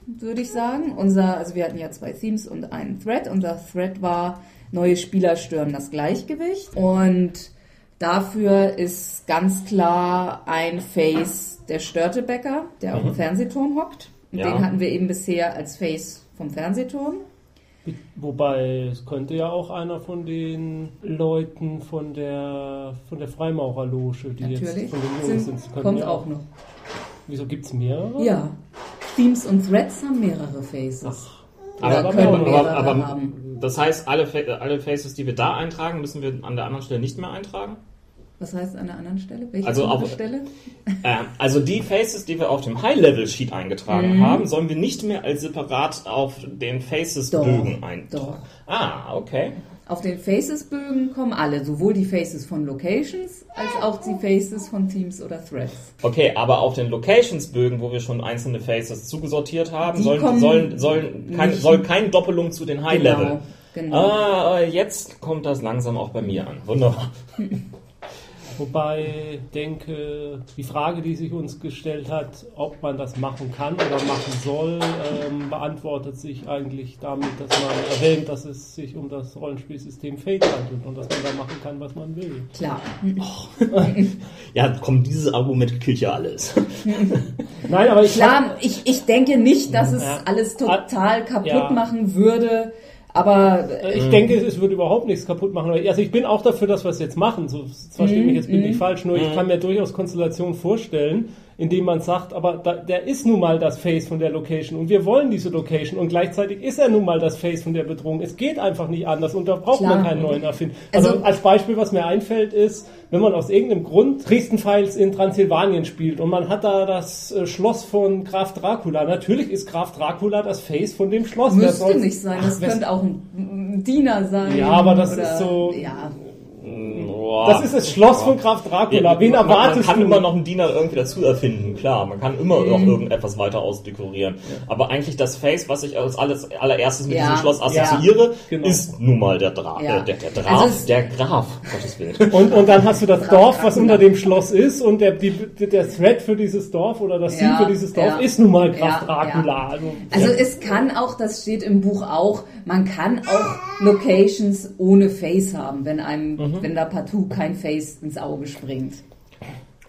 würde ich sagen. Unser, also wir hatten ja zwei Themes und einen Thread. Unser Thread war neue Spieler stören das Gleichgewicht. Und dafür ist ganz klar ein Face der Störtebecker, der auf dem Fernsehturm hockt. Und Ja. den hatten wir eben bisher als Face vom Fernsehturm. Wobei es könnte ja auch einer von den Leuten von der von der Freimaurerloge, die Natürlich. jetzt von den Jungs Sind, sind, kommt ja auch noch. Wieso gibt es mehrere? Ja. Themes und Threads haben mehrere Faces. Ach, Aber, können mehrere aber, aber haben. das heißt, alle, alle Faces, die wir da eintragen, müssen wir an der anderen Stelle nicht mehr eintragen? Was heißt an der anderen Stelle? Welche Also andere auf- Stelle? Ähm, also die Faces, die wir auf dem High-Level-Sheet eingetragen Mhm. haben, sollen wir nicht mehr als separat auf den Faces-Bögen eintragen. Doch. Ah, okay. Auf den Faces-Bögen kommen alle, sowohl die Faces von Locations als auch die Faces von Teams oder Threads. Okay, aber auf den Locations-Bögen, wo wir schon einzelne Faces zugesortiert haben, sollen, sollen, sollen nicht- soll keine Doppelung zu den High-Level. Genau. genau. Ah, jetzt kommt das langsam auch bei mir an. Wunderbar. Wobei denke, die Frage, die sich uns gestellt hat, ob man das machen kann oder machen soll, ähm, beantwortet sich eigentlich damit, dass man erwähnt, dass es sich um das Rollenspielsystem Fate handelt und dass man da machen kann, was man will. Klar. Ja, komm, dieses Argument killt ja alles. Nein, aber ich Klar, ich, ich denke nicht, dass es Ja. alles total kaputt Ja. machen würde, aber Äh, Ich denke, es würde überhaupt nichts kaputt machen. Also ich bin auch dafür, dass wir es jetzt machen. So, zwar steht mich jetzt bin ich falsch, nur ich kann mir durchaus Konstellationen vorstellen, indem man sagt, aber da, der ist nun mal das Face von der Location und wir wollen diese Location und gleichzeitig ist er nun mal das Face von der Bedrohung. Es geht einfach nicht anders und da braucht man Klar. keinen neuen erfinden. Also, Also- als Beispiel, was mir einfällt, ist, wenn man aus irgendeinem Grund Dresden-Files in Transsilvanien spielt und man hat da das äh, Schloss von Graf Dracula. Natürlich ist Graf Dracula das Face von dem Schloss. Müsste soll's- nicht sein. Das Ach, könnte auch ein, ein Diener sein. Ja, aber das oder- ist so- Ja, Boah. Das ist das Schloss von Graf Dracula. Ja, Wen man, man erwartest kann du? immer noch einen Diener irgendwie dazu erfinden, klar. Man kann immer Mhm. noch irgendetwas weiter ausdekorieren. Aber eigentlich das Face, was ich als alles, allererstes mit Ja, diesem Schloss ja. assoziiere, Genau. ist nun mal der Draf. Ja. Äh, der, der Draf, Also der Graf, Gottes Willen. und, und dann hast du das Dorf, was unter dem Schloss ist, und der, die, der Thread für dieses Dorf oder das Ziel Ja, für dieses Dorf ja. ist nun mal Graf Ja, Dracula. Also, Also es kann auch, das steht im Buch auch, man kann auch Locations ohne Face haben, wenn einem, Mhm. wenn da partout kein Face ins Auge springt.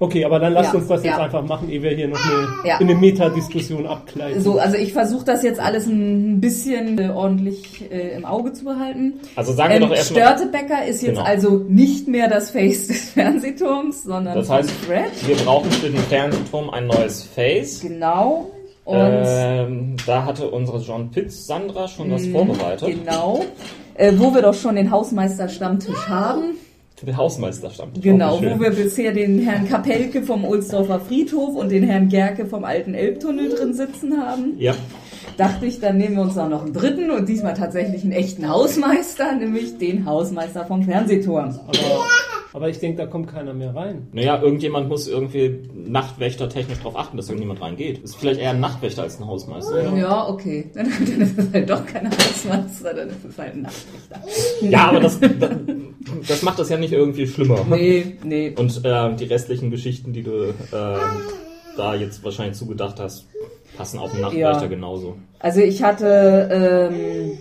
okay, aber dann lasst Ja, uns das jetzt ja. einfach machen, ehe wir hier noch eine, Ja. in eine Metadiskussion abgleiten. So, also ich versuche das jetzt alles ein bisschen äh, ordentlich äh, im Auge zu behalten. Also sagen wir Ähm, doch erstmal. Störtebecker ist jetzt Genau. also nicht mehr das Face des Fernsehturms, sondern Das heißt, wir brauchen für den Fernsehturm ein neues Face. Genau. Und Ähm, da hatte unsere John Pitts Sandra schon was vorbereitet. genau. Äh, wo wir doch schon den Hausmeister-Stammtisch haben. Für den Hausmeisterstammtisch. Genau, Auch schön. wo wir bisher den Herrn Kapelke vom Ohlsdorfer Friedhof und den Herrn Gerke vom alten Elbtunnel drin sitzen haben. Ja. Dachte ich, dann nehmen wir uns auch noch einen dritten und diesmal tatsächlich einen echten Hausmeister, nämlich den Hausmeister vom Fernsehturm. aber, aber ich denke, da kommt keiner mehr rein. Naja, irgendjemand muss irgendwie Nachtwächter technisch darauf achten, dass irgendjemand reingeht. Ist vielleicht eher ein Nachtwächter als ein Hausmeister. Ja, okay. Dann, dann ist es halt doch kein Hausmeister, dann ist es halt ein Nachtwächter. Ja, aber das, das, das macht das ja nicht irgendwie schlimmer. Nee, nee. Und ähm, die restlichen Geschichten, die du ähm, da jetzt wahrscheinlich zugedacht hast, passen auf den Nachtwächter Ja. genauso. Also ich hatte ähm,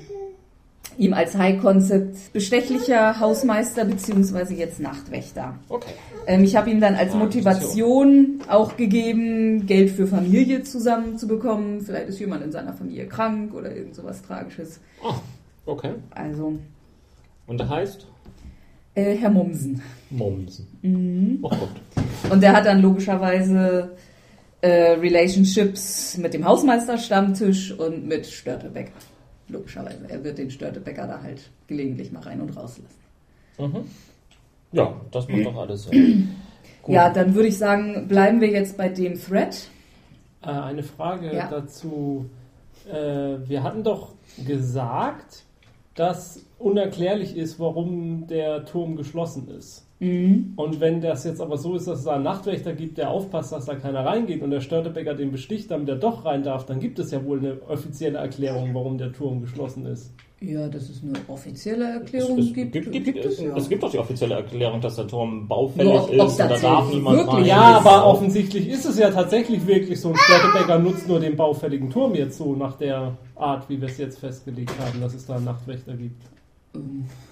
ihm als High-Concept bestechlicher Hausmeister beziehungsweise jetzt Nachtwächter. Okay. Ähm, ich habe ihm dann als Ah, Motivation auch gegeben, Geld für Familie zusammenzubekommen. Vielleicht ist jemand in seiner Familie krank oder irgend sowas Tragisches. Oh, okay. Also Und der heißt? äh, Herr Mumsen. Mommsen. Mhm. Oh Gott. Und der hat dann logischerweise äh, Relationships mit dem Hausmeister-Stammtisch und mit Störtebecker. Logischerweise. Er wird den Störtebecker da halt gelegentlich mal rein und rauslassen. Mhm. Ja, das macht doch alles Sinn. Ja, dann würde ich sagen, bleiben wir jetzt bei dem Thread. Äh, eine Frage Ja. dazu. Äh, wir hatten doch gesagt, dass unerklärlich ist, warum der Turm geschlossen ist. Mhm. Und wenn das jetzt aber so ist, dass es da einen Nachtwächter gibt, der aufpasst, dass da keiner reingeht und der Störtebecker den besticht, damit er doch rein darf, dann gibt es ja wohl eine offizielle Erklärung, warum der Turm geschlossen ist. Ja, dass es eine offizielle Es, Erklärung es, gibt, gibt, gibt, es, ja. es gibt doch die offizielle Erklärung, dass der Turm baufällig Nur ob- ob ist, da tatsächlich darf niemand rein. Ja, aber auch- offensichtlich ist es ja tatsächlich wirklich so. Und Störtebecker nutzt nur den baufälligen Turm jetzt so nach der Art, wie wir es jetzt festgelegt haben, dass es da einen Nachtwächter gibt.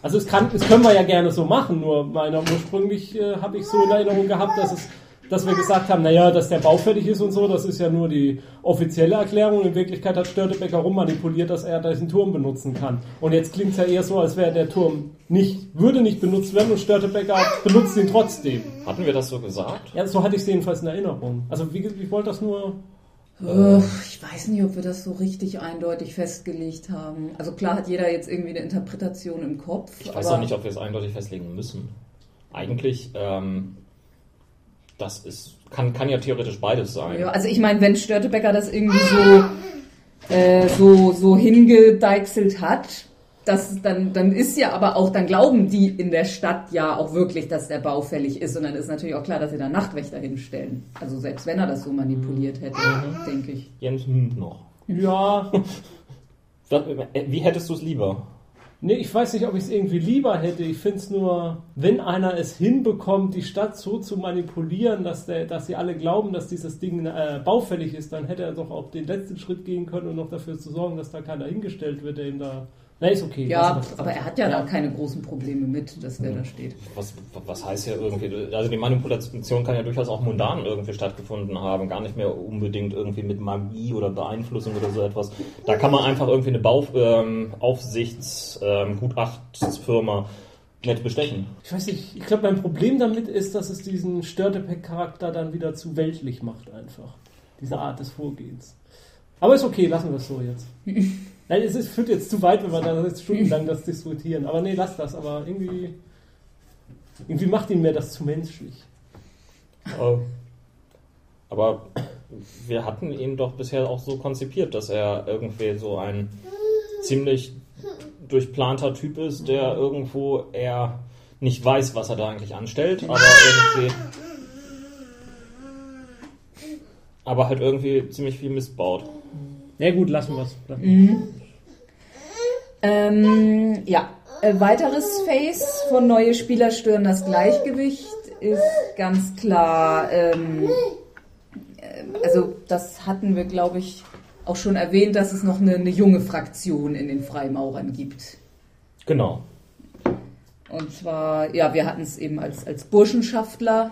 Also es, kann, es können wir ja gerne so machen, nur meiner ursprünglich äh, habe ich so in Erinnerung gehabt, dass es dass wir gesagt haben, naja, dass der baufällig ist und so, das ist ja nur die offizielle Erklärung. In Wirklichkeit hat Störtebecker rummanipuliert, dass er diesen Turm benutzen kann. Und jetzt klingt es ja eher so, als wäre der Turm nicht, würde nicht benutzt werden und Störtebecker benutzt ihn trotzdem. Hatten wir das so gesagt? Ja, so hatte ich es jedenfalls in Erinnerung. Also wie, ich wollte das nur. Äh, ich weiß nicht, ob wir das so richtig eindeutig festgelegt haben. Also klar hat jeder jetzt irgendwie eine Interpretation im Kopf. Ich weiß auch nicht, ob wir es eindeutig festlegen müssen. Eigentlich, ähm, das ist, kann, kann ja theoretisch beides sein. Ja, also ich meine, wenn Störtebecker das irgendwie so, äh, so, so hingedeichselt hat, das, dann, dann ist ja aber auch, dann glauben die in der Stadt ja auch wirklich, dass der baufällig ist. Und dann ist natürlich auch klar, dass sie da Nachtwächter hinstellen. Also selbst wenn er das so manipuliert hätte, denke ich. Jens hm, noch. Ja, Was- Wie hättest du es lieber? Nee, ich weiß nicht, ob ich es irgendwie lieber hätte. Ich finde es nur, wenn einer es hinbekommt, die Stadt so zu manipulieren, dass, der, dass sie alle glauben, dass dieses Ding äh, baufällig ist, dann hätte er doch auch den letzten Schritt gehen können und noch dafür zu sorgen, dass da keiner hingestellt wird, der ihm da. Na, ist okay. Ja, das aber er hat ja, da keine großen Probleme mit, dass der da steht. Was, was heißt ja irgendwie, also die Manipulation kann ja durchaus auch mundan irgendwie stattgefunden haben, gar nicht mehr unbedingt irgendwie mit Magie oder Beeinflussung oder so etwas. Da kann man einfach irgendwie eine Bau, ähm, Aufsichts, ähm, nett bestechen. Ich weiß nicht, ich glaube, mein Problem damit ist, dass es diesen Störtepack-Charakter dann wieder zu weltlich macht, einfach. Diese Art des Vorgehens. Aber ist okay, lassen wir es so jetzt. Nein, es ist, führt jetzt zu weit, wenn wir da jetzt stundenlang das diskutieren. Aber nee, lass das. Aber irgendwie, irgendwie macht ihn mir das zu menschlich. Äh, Aber wir hatten ihn doch bisher auch so konzipiert, dass er irgendwie so ein ziemlich durchplanter Typ ist, der irgendwo eher nicht weiß, was er da eigentlich anstellt, aber irgendwie. Aber halt irgendwie ziemlich viel Mist baut. Ja gut, lassen wir es. Ähm, ja, äh, weiteres Face von neue Spieler stören das Gleichgewicht ist ganz klar. Ähm, äh, also das hatten wir, glaube ich, auch schon erwähnt, dass es noch eine, eine junge Fraktion in den Freimaurern gibt. Genau. Und zwar, ja, wir hatten es eben als, als Burschenschaftler.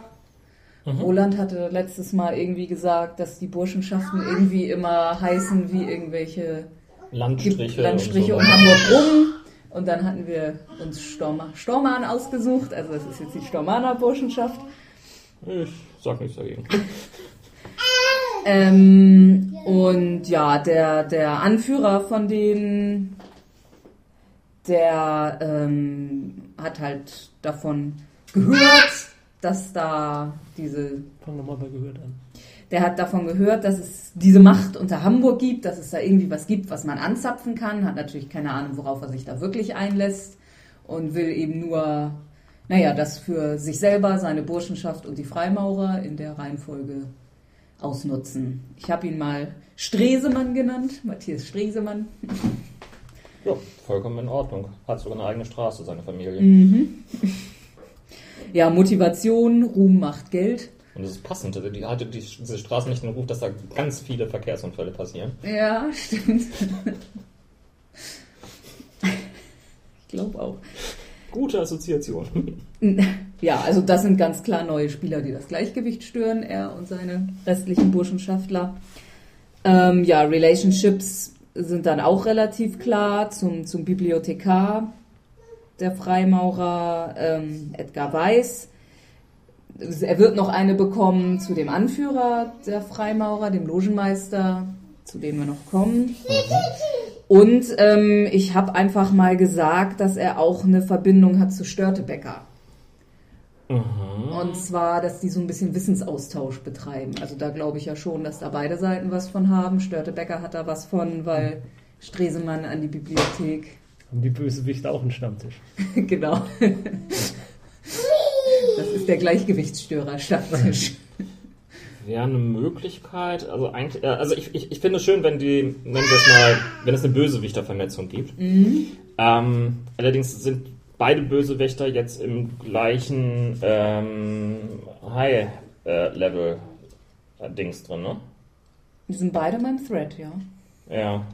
Roland hatte letztes Mal irgendwie gesagt, dass die Burschenschaften irgendwie immer heißen wie irgendwelche Landstriche. Landstriche und um so. Hamburg rum. Und dann hatten wir uns Storma, Storman ausgesucht. Also das ist jetzt die Stormaner Burschenschaft. Ich sag nichts dagegen. Ähm, und ja, der, der Anführer von denen, der ähm, hat halt davon gehört, dass da diese Fangen wir mal bei gehört an. Der hat davon gehört, dass es diese Macht unter Hamburg gibt, dass es da irgendwie was gibt, was man anzapfen kann. Hat natürlich keine Ahnung, worauf er sich da wirklich einlässt und will eben nur, naja, das für sich selber, seine Burschenschaft und die Freimaurer in der Reihenfolge ausnutzen. Ich habe ihn mal Stresemann genannt, Matthias Stresemann. Ja, vollkommen in Ordnung. Hat sogar eine eigene Straße, seine Familie. Ja, Motivation, Ruhm macht Geld. Und das ist passend. Also Die hatte die, diese Straße nicht den Ruf, dass da ganz viele Verkehrsunfälle passieren. Ja, stimmt. Ich glaube auch. Gute Assoziation. Ja, also das sind ganz klar neue Spieler, die das Gleichgewicht stören, er und seine restlichen Burschenschaftler. Ähm, ja, Relationships sind dann auch relativ klar zum, zum Bibliothekar der Freimaurer ähm, Edgar Weiß. Er wird noch eine bekommen zu dem Anführer der Freimaurer, dem Logenmeister, zu dem wir noch kommen. Und ähm, ich habe einfach mal gesagt, dass er auch eine Verbindung hat zu Störtebecker. Und zwar, dass die so ein bisschen Wissensaustausch betreiben. Also da glaube ich ja schon, dass da beide Seiten was von haben. Störtebecker hat da was von, weil Stresemann an die Bibliothek. Haben die Bösewichte auch einen Stammtisch? genau. Das ist der Gleichgewichtsstörer-Stammtisch. Wäre eine Möglichkeit, also eigentlich, äh, also ich, ich, ich finde es schön, wenn die, nennen wir es mal, wenn es eine Bösewichtervernetzung gibt. Ähm, allerdings sind beide Bösewichter jetzt im gleichen ähm, High-Level-Dings drin, ne? Die sind beide mein Thread, ja. Ja.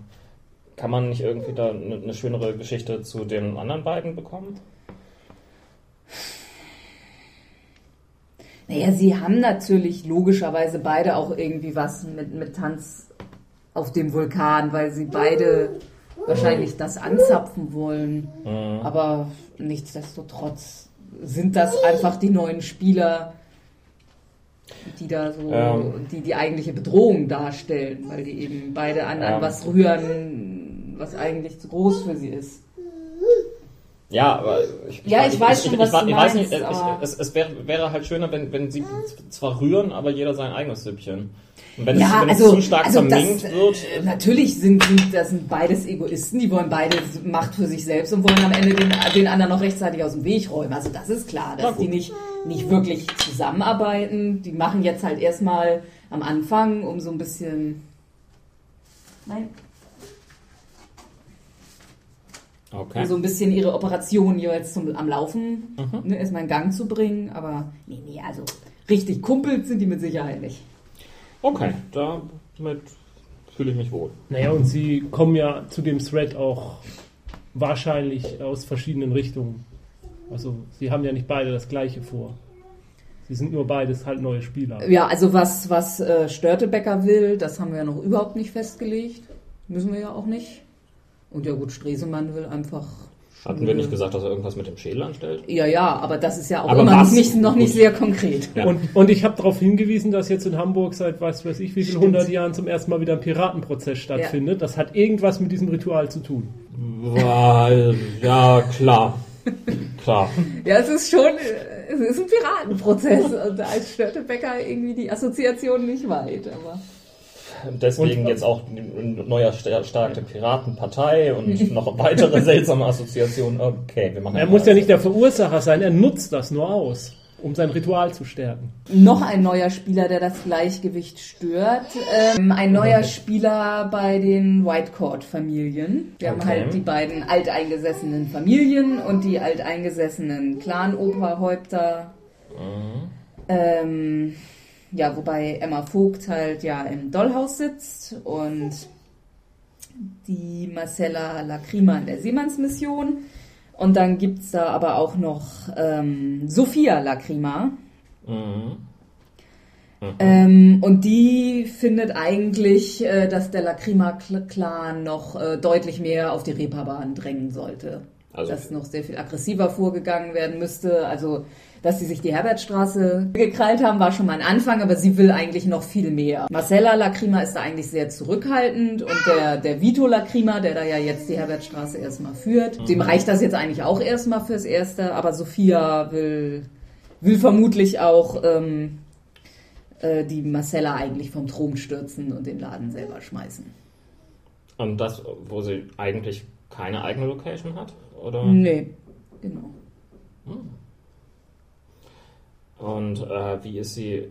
Kann man nicht irgendwie da eine, eine schönere Geschichte zu den anderen beiden bekommen? Naja, sie haben natürlich logischerweise beide auch irgendwie was mit, mit Tanz auf dem Vulkan, weil sie beide wahrscheinlich das anzapfen wollen. Mhm. Aber nichtsdestotrotz sind das einfach die neuen Spieler, die da so, Ähm. die die eigentliche Bedrohung darstellen, weil die eben beide an, an Ähm. was rühren, was eigentlich zu groß für sie ist. Ja, aber ich, Ja, ich weiß schon, was ich, du ich meinst, nicht, ich, es, es wäre, wäre halt schöner, wenn, wenn sie zwar rühren, aber jeder sein eigenes Süppchen. Und wenn, Ja, es, wenn also, es zu stark also vermengt das, wird, äh, natürlich sind, sind das sind beides Egoisten, die wollen beide Macht für sich selbst und wollen am Ende den, den anderen noch rechtzeitig aus dem Weg räumen. Also das ist klar, dass die nicht, nicht wirklich zusammenarbeiten. Die machen jetzt halt erstmal am Anfang, um so ein bisschen. Nein. Okay. um so ein bisschen ihre Operation jeweils zum, am Laufen Mhm. ne, erstmal in Gang zu bringen. Aber nee, nee, also richtig Kumpels sind die mit Sicherheit nicht. Okay, damit fühle ich mich wohl. Naja, und sie kommen ja zu dem Thread auch wahrscheinlich aus verschiedenen Richtungen. Also sie haben ja nicht beide das gleiche vor. Sie sind nur beides halt neue Spieler. Ja, also was, was äh, Störtebecker will, das haben wir ja noch überhaupt nicht festgelegt. Müssen wir ja auch nicht. Und ja gut, Stresemann will einfach. Hatten wir nicht gesagt, dass er irgendwas mit dem Schädel anstellt? Ja, ja, aber das ist ja auch Aber immer was? noch nicht, noch nicht sehr konkret. Ja. Und, und ich habe darauf hingewiesen, dass jetzt in Hamburg seit weiß weiß ich wie viel hundert Jahren zum ersten Mal wieder ein Piratenprozess stattfindet. Das hat irgendwas mit diesem Ritual zu tun. Weil, ja, klar. Klar. Ja, es ist schon, es ist ein Piratenprozess. Und da ist Störtebecker irgendwie die Assoziation nicht weit, aber. Deswegen Und- jetzt auch ein neuer sta- starke Piratenpartei und noch weitere seltsame Assoziationen. Okay, wir machen Er muss ja nicht der Verursacher sein, er nutzt das nur aus, um sein Ritual zu stärken. Noch ein neuer Spieler, der das Gleichgewicht stört. Ähm, ein neuer Spieler bei den Whitecourt-Familien. Wir haben Okay. halt die beiden alteingesessenen Familien und die alteingesessenen Clan-Oberhäupter. Ähm, ja, wobei Emma Vogt halt ja im Dollhaus sitzt und die Marcella Lacrima in der Seemannsmission. Und dann gibt's da aber auch noch ähm, Sophia Lacrima. Mhm. Ähm, und die findet eigentlich, äh, dass der Lacrima-Clan noch äh, deutlich mehr auf die Reeperbahn drängen sollte. Also- dass noch sehr viel aggressiver vorgegangen werden müsste. Also, dass sie sich die Herbertstraße gekrallt haben, war schon mal ein Anfang, aber sie will eigentlich noch viel mehr. Marcella Lacrima ist da eigentlich sehr zurückhaltend und der, der Vito Lacrima, der da ja jetzt die Herbertstraße erstmal führt, dem reicht das jetzt eigentlich auch erstmal fürs Erste, aber Sophia will, will vermutlich auch ähm, äh, die Marcella eigentlich vom Thron stürzen und den Laden selber schmeißen. Und das, wo sie eigentlich keine eigene Location hat? Oder? Nee, genau. Und äh, wie ist sie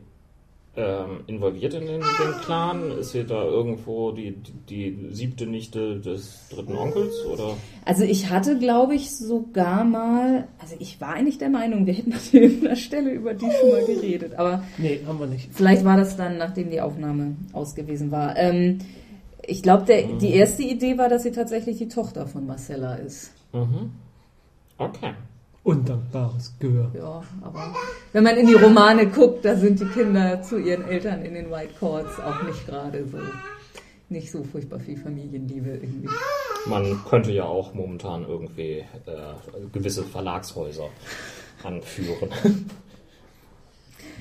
ähm, involviert in den, den Clan? Ist sie da irgendwo die, die, die siebte Nichte des dritten Onkels? Oder? Also ich hatte, glaube ich, sogar mal, also ich war eigentlich der Meinung, wir hätten an irgendeiner Stelle über die schon mal geredet, aber Nee, haben wir nicht. vielleicht war das dann, nachdem die Aufnahme ausgewiesen war. Ähm, ich glaube, die erste Idee war, dass sie tatsächlich die Tochter von Marcella ist. Mhm. Okay. Undankbares Gehör. Ja, aber wenn man in die Romane guckt, da sind die Kinder zu ihren Eltern in den White Courts auch nicht gerade so, nicht so furchtbar viel Familienliebe irgendwie. Man könnte ja auch momentan irgendwie äh, gewisse Verlagshäuser anführen.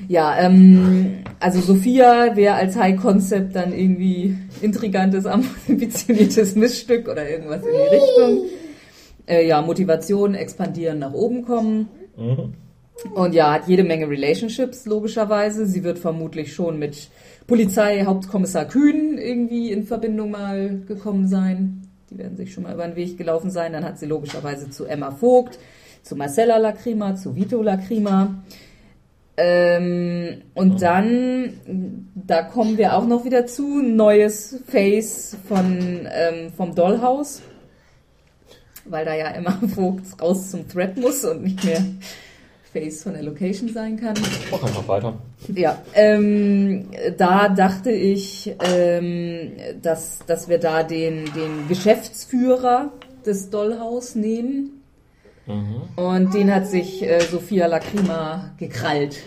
Ja, ähm, also Sophia wäre als High Concept dann irgendwie intrigantes, ambitioniertes Missstück oder irgendwas in die Richtung. Äh, ja, Motivation, expandieren, nach oben kommen. Mhm. Und ja, hat jede Menge Relationships, logischerweise. Sie wird vermutlich schon mit Polizei, Hauptkommissar Kühn irgendwie in Verbindung mal gekommen sein. Die werden sich schon mal über den Weg gelaufen sein. Dann hat sie logischerweise zu Emma Vogt, zu Marcella Lacrima, zu Vito Lacrima. Ähm, und dann, da kommen wir auch noch wieder zu, neues Face von, ähm, vom Dollhaus. Weil da ja Emma Vogt raus zum Thread muss und nicht mehr Face von der Location sein kann. Mach einfach weiter. Ja, ähm, da dachte ich, ähm, dass, dass wir da den, den Geschäftsführer des Dollhaus nehmen. Mhm. Und den hat sich äh, Sophia Lacrima gekrallt.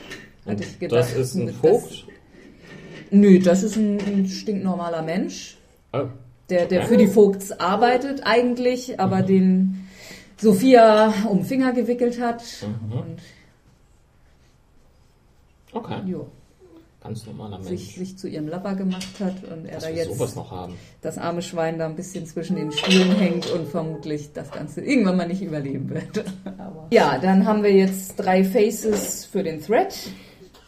Hatte ich gedacht. das ist ein Vogt. nö, das ist ein, ein stinknormaler Mensch, Oh. Der, der für die Vogts arbeitet eigentlich, aber den Sophia um den Finger gewickelt hat. Mhm. Und Okay, jo, ganz normaler sich, Mensch. sich zu ihrem Lover gemacht hat und er Dass da jetzt sowas noch haben. das arme Schwein da ein bisschen zwischen den Stühlen hängt und vermutlich das Ganze irgendwann mal nicht überleben wird. Aber ja, dann haben wir jetzt drei Faces für den Thread.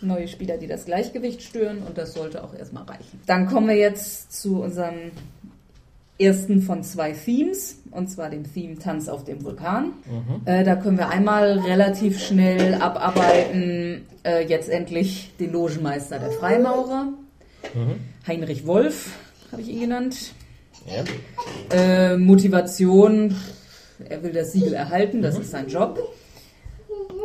Neue Spieler, die das Gleichgewicht stören und das sollte auch erstmal reichen. Dann kommen wir jetzt zu unserem ersten von zwei Themes, und zwar dem Theme Tanz auf dem Vulkan. Äh, da können wir einmal relativ schnell abarbeiten, äh, jetzt endlich den Logenmeister der Freimaurer, Heinrich Wolf, habe ich ihn genannt. Ja. Äh, Motivation, er will das Siegel erhalten, das ist sein Job.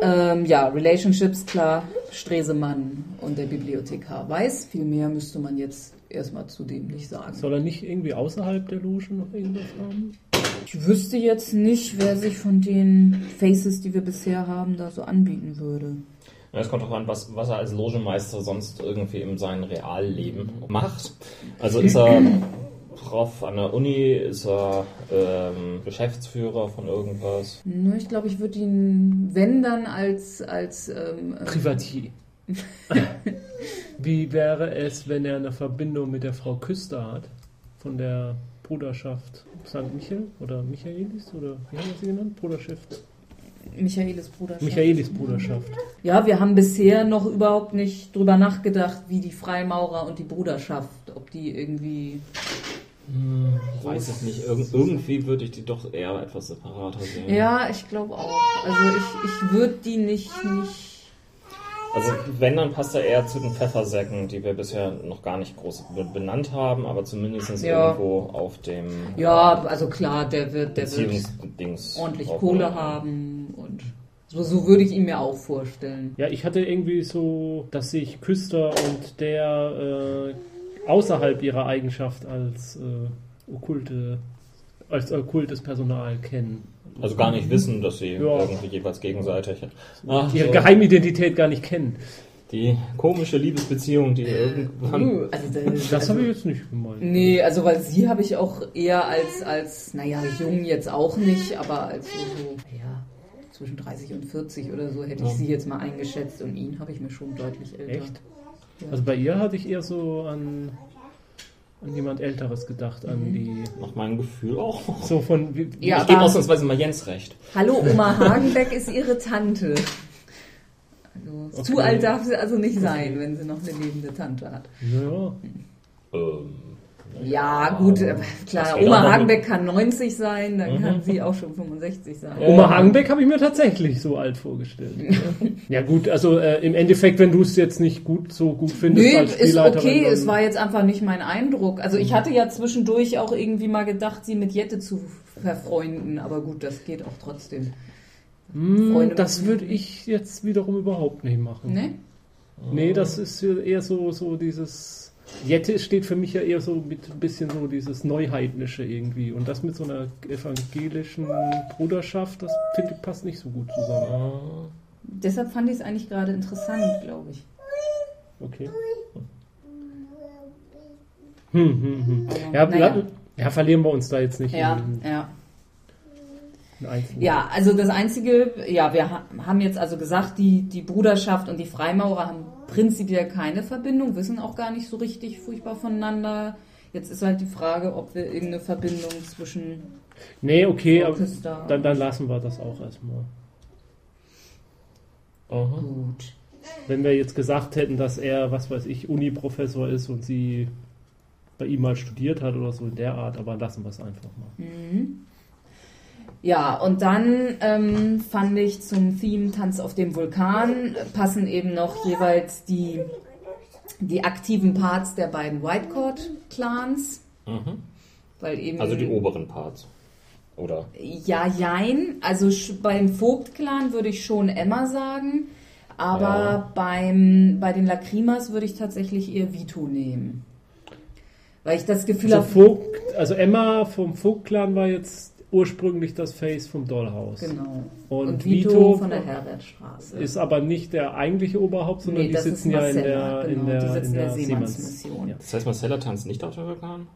Ähm, ja, Relationships, klar, Stresemann und der Bibliothekar weiß. Viel mehr müsste man jetzt erstmal zu dem nicht sagen. Soll er nicht irgendwie außerhalb der Loge noch irgendwas haben? Ich wüsste jetzt nicht, wer sich von den Faces, die wir bisher haben, da so anbieten würde. Ja, Es kommt auch an, was, was er als Logemeister sonst irgendwie in seinem Realleben macht. Also ist er Prof an der Uni, ist er ähm, Geschäftsführer von irgendwas. Ne, ich glaube, ich würde ihn, wenn dann, als, als ähm, äh, Privatier. Wie wäre es, wenn er eine Verbindung mit der Frau Küster hat? Von der Bruderschaft St. Michael oder Michaelis? Oder wie haben wir sie genannt? Bruderschaft. Michaelis Bruder. Michaelis Bruderschaft. Ja, wir haben bisher noch überhaupt nicht drüber nachgedacht, wie die Freimaurer und die Bruderschaft, ob die irgendwie. Ich weiß es nicht. Irg irgendwie würde ich die doch eher etwas separater sehen. Ja, ich glaube auch. Also ich, ich würde die nicht, nicht. Also wenn, dann passt er eher zu den Pfeffersäcken, die wir bisher noch gar nicht groß be- benannt haben, aber zumindest Ja. irgendwo auf dem Ja, also klar, der wird, der wird ordentlich Kohle haben und so, so würde ich ihn mir auch vorstellen. Ja, ich hatte irgendwie so, dass sich Küster und der äh, außerhalb ihrer Eigenschaft als äh, okkulte, als okkultes Personal kennen. Also gar nicht wissen, dass sie Ja. irgendwie jeweils gegenseitig Ach, Ihre so, Geheimidentität gar nicht kennen. die komische Liebesbeziehung, die irgendwann Also das, Das habe ich jetzt nicht gemeint. Nee, also weil sie habe ich auch eher als, als, naja, jung jetzt auch nicht, aber als so, so naja, zwischen 30 und 40 oder so hätte ich Ja. sie jetzt mal eingeschätzt und ihn habe ich mir schon deutlich älter. Echt? Also bei ihr hatte ich eher so an, an jemand Älteres gedacht, an die. nach meinem Gefühl auch. So von. Wie, Ja, ich gebe ausnahmsweise mal Jens recht. Hallo, Oma Hagenbeck ist ihre Tante. Also, Zu Okay. alt darf sie also nicht sein, wenn sie noch eine lebende Tante hat. Naja. Ähm, Ja, gut, äh, klar, Oma Hagenbeck kann 90 sein, dann Mhm. kann sie auch schon 65 sein. Oma Hagenbeck habe ich mir tatsächlich so alt vorgestellt. ja gut, also äh, im Endeffekt, wenn du es jetzt nicht gut so gut findest Nö, als ist Spielleiterin. okay, dann- es war jetzt einfach nicht mein Eindruck. Also ich hatte ja zwischendurch auch irgendwie mal gedacht, sie mit Jette zu verfreunden, aber gut, das geht auch trotzdem. Hm, das würde ich jetzt wiederum überhaupt nicht machen. Ne? Nee, das ist eher so, so dieses. Jette steht für mich ja eher so mit ein bisschen so dieses Neuheidnische irgendwie. Und das mit so einer evangelischen Bruderschaft, das finde ich passt nicht so gut zusammen. Deshalb fand ich es eigentlich gerade interessant, glaube ich. Okay. Hm, hm, hm. Ja, naja. ja, verlieren wir uns da jetzt nicht Ja, in, ja. Ja, also das Einzige, ja, wir ha- haben jetzt also gesagt, die, die Bruderschaft und die Freimaurer haben prinzipiell keine Verbindung, wissen auch gar nicht so richtig furchtbar voneinander. Jetzt ist halt die Frage, ob wir irgendeine Verbindung zwischen Nee, okay, aber dann, dann lassen wir das auch erstmal. aha. Gut. Wenn wir jetzt gesagt hätten, dass er, was weiß ich, Uni-Professor ist und sie bei ihm mal studiert hat oder so in der Art, aber lassen wir es einfach mal. Mhm. Ja, und dann ähm, fand ich zum Theme Tanz auf dem Vulkan passen eben noch jeweils die, die aktiven Parts der beiden Whitecourt-Clans, Mhm. weil eben Also die oberen Parts. Oder? Ja, jein. Also beim Vogt-Clan würde ich schon Emma sagen. Aber Ja. beim, bei den Lacrimas würde ich tatsächlich eher Vito nehmen. Weil ich das Gefühl Also, habe. Vogt, also Emma vom Vogt-Clan war jetzt ursprünglich das Face vom Dollhouse. Genau. Und, Und, Vito, Vito von der Herbertstraße. ist aber nicht der eigentliche Oberhaupt, sondern Nee, die sitzen ja in der, in genau. der, Die sitzen in der in der Seemanns- Seemannsmission. Ja. Das heißt, Marcella tanzt nicht auf der Vulkan?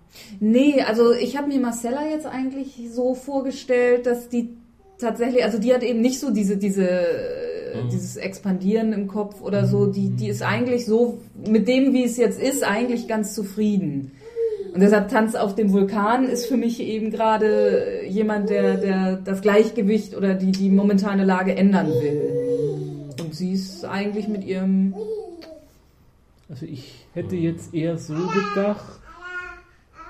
Nee, also ich habe mir Marcella jetzt eigentlich so vorgestellt, dass die tatsächlich, also die hat eben nicht so diese, diese, äh, Mhm. dieses Expandieren im Kopf oder so. Die, die ist eigentlich so, mit dem, wie es jetzt ist, eigentlich ganz zufrieden. Und deshalb Tanz auf dem Vulkan ist für mich eben gerade jemand, der, der das Gleichgewicht oder die, die momentane Lage ändern will. Und sie ist eigentlich mit ihrem Also ich hätte jetzt eher so gedacht,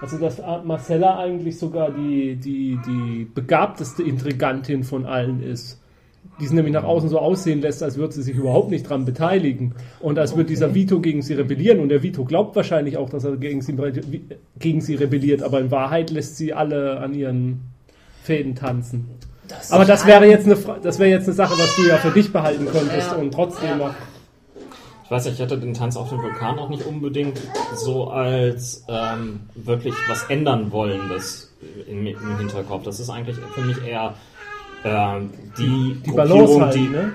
also dass Marcella eigentlich sogar die, die, die begabteste Intrigantin von allen ist. Die sie nämlich nach außen so aussehen lässt, als würde sie sich überhaupt nicht dran beteiligen. Und als würde dieser Vito gegen sie rebellieren. Und der Vito glaubt wahrscheinlich auch, dass er gegen sie, gegen sie rebelliert. Aber in Wahrheit lässt sie alle an ihren Fäden tanzen. Aber das wäre jetzt eine, das wäre jetzt eine Sache, was du ja für dich behalten könntest Ja. und trotzdem noch. Ich weiß nicht, ich hatte den Tanz auf dem Vulkan auch nicht unbedingt so als ähm, wirklich was ändern wollendes im, im Hinterkopf. Das ist eigentlich für mich eher die, Die Gruppierung, Balance halt, die, ne?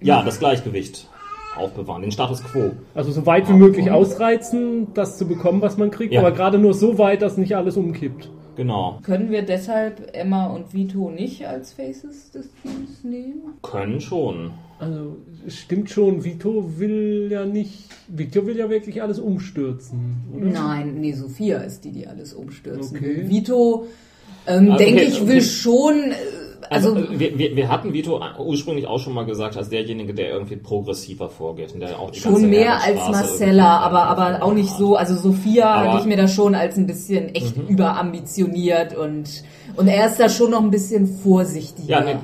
ja, das Gleichgewicht aufbewahren, den Status quo. Also so weit wie möglich ausreizen, das zu bekommen, was man kriegt, Ja. aber gerade nur so weit, dass nicht alles umkippt. Genau. Können wir deshalb Emma und Vito nicht als Faces des Teams nehmen? Können schon. Also es stimmt schon, Vito will ja nicht, Vito will ja wirklich alles umstürzen, oder? Nein, nee, Sophia ist die, die alles umstürzen Okay. will. Vito, ähm, Ah, denke okay, ich, okay. will schon, äh, Also, also, wir, wir, wir hatten Vito ursprünglich auch schon mal gesagt, als derjenige, der irgendwie progressiver vorgeht und der auch die schon mehr als Marcella, aber, aber auch nicht so, also Sophia Aber- Mhm. hatte ich mir da schon als ein bisschen echt überambitioniert und, und er ist da schon noch ein bisschen vorsichtiger. Ja, nee,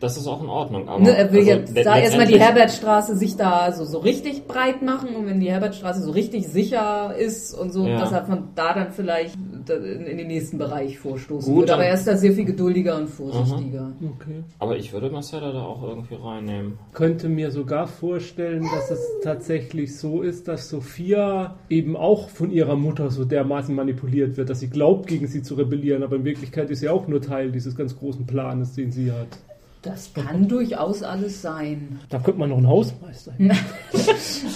das ist auch in Ordnung. Aber Ne, er will also jetzt da erstmal die Herbertstraße sich da so, so richtig breit machen und wenn die Herbertstraße so richtig sicher ist und so, Ja. dass er von da dann vielleicht in, in den nächsten Bereich vorstoßen Gut, würde. Aber er ist da sehr viel geduldiger und vorsichtiger. Okay. Aber ich würde Marcella da auch irgendwie reinnehmen. Könnte mir sogar vorstellen, dass es tatsächlich so ist, dass Sophia eben auch von ihrer Mutter so dermaßen manipuliert wird, dass sie glaubt, gegen sie zu rebellieren, aber in Wirklichkeit ist sie auch nur Teil dieses ganz großen Planes, den sie hat. Das kann durchaus alles sein. Da könnte man noch einen Hausmeister hin.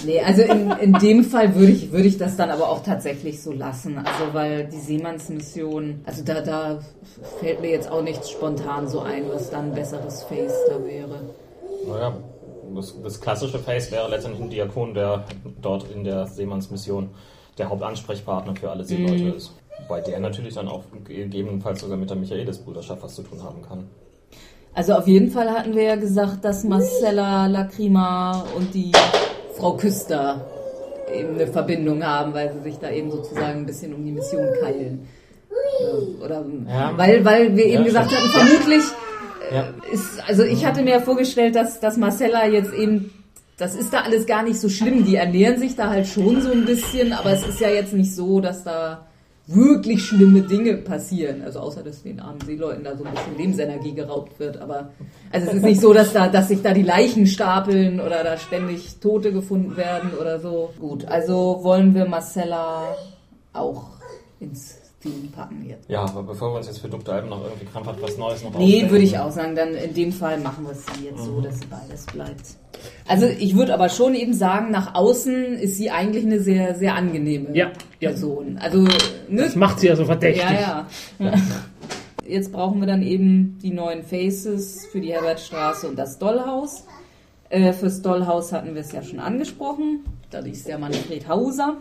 Nee, also in, in dem Fall würde ich, würde ich das dann aber auch tatsächlich so lassen. Also weil die Seemannsmission, also da, da fällt mir jetzt auch nichts spontan so ein, was dann ein besseres Face da wäre. Naja, das, das klassische Face wäre letztendlich ein Diakon, der dort in der Seemannsmission der Hauptansprechpartner für alle Seeleute Mhm. ist. Wobei der natürlich dann auch gegebenenfalls sogar mit der Michaelis-Bruderschaft was zu tun haben kann. Also auf jeden Fall hatten wir ja gesagt, dass Marcella Lacrima und die Frau Küster eben eine Verbindung haben, weil sie sich da eben sozusagen ein bisschen um die Mission keilen. Oder, oder Ja. weil, weil wir Ja, eben gesagt stimmt. hatten, vermutlich Ja. ist, also ich hatte mir vorgestellt, dass, dass Marcella jetzt eben, das ist da alles gar nicht so schlimm. Die ernähren sich da halt schon so ein bisschen, aber es ist ja jetzt nicht so, dass da wirklich schlimme Dinge passieren. Also außer, dass den armen Seeleuten da so ein bisschen Lebensenergie geraubt wird. Aber also es ist nicht so, dass da, dass sich da die Leichen stapeln oder da ständig Tote gefunden werden oder so. Gut, also wollen wir Marcella auch ins Packen jetzt. Ja, aber bevor wir uns jetzt für Dr. Alben noch irgendwie krampfhaft was Neues noch Nee, würde ich auch sagen. Dann in dem Fall machen wir es jetzt so, dass sie beides bleibt. Also ich würde aber schon eben sagen, nach außen ist sie eigentlich eine sehr, sehr angenehme Ja, ja. Person. Also, ne? Das macht sie ja so verdächtig. Ja, ja. Jetzt brauchen wir dann eben die neuen Faces für die Herbertstraße und das Dollhaus. Äh, fürs Dollhaus hatten wir es ja schon angesprochen. Da ist der Manfred Hauser.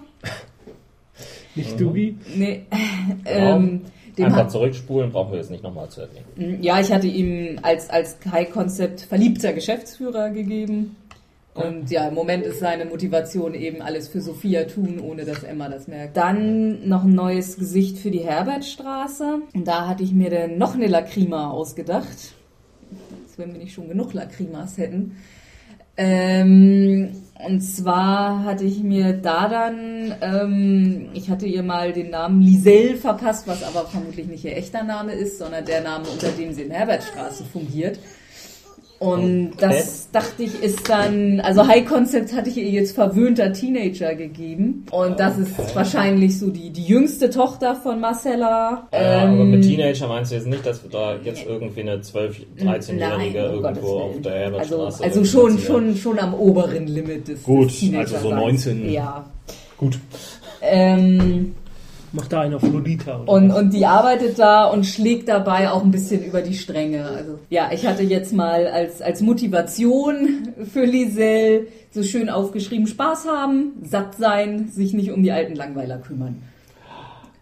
Nicht Dubi? Nee, ähm, Einfach zurückspulen, brauchen wir jetzt nicht nochmal zu erwähnen. ja, ich hatte ihm als, als High-Concept verliebter Geschäftsführer gegeben. Und ja, im Moment ist seine Motivation eben alles für Sophia tun, ohne dass Emma das merkt. Dann noch ein neues Gesicht für die Herbertstraße. Und da hatte ich mir dann noch eine Lacrima ausgedacht. Als wenn wir nicht schon genug Lacrimas hätten. Ähm, und zwar hatte ich mir da dann, ähm, ich hatte ihr mal den Namen Liselle verpasst, was aber vermutlich nicht ihr echter Name ist, sondern der Name, unter dem sie in Herbertstraße fungiert. Und das dachte ich ist dann, also High Concept hatte ich ihr jetzt verwöhnter Teenager gegeben. Und das ist wahrscheinlich so die, die jüngste Tochter von Marcella. Ja, Ähm, aber mit Teenager meinst du jetzt nicht, dass wir da jetzt irgendwie eine 12-, 13-Jährige Nein, um Gottes irgendwo auf der Also, Herbertstraße also irgendwie schon, schon, schon am oberen Limit des Gut, des also so 19. Ja. Gut. Ähm, Macht da einer auf Lolita. Und, was? und die arbeitet da und schlägt dabei auch ein bisschen über die Stränge. Also ja, ich hatte jetzt mal als, als Motivation für Liselle so schön aufgeschrieben, Spaß haben, satt sein, sich nicht um die alten Langweiler kümmern.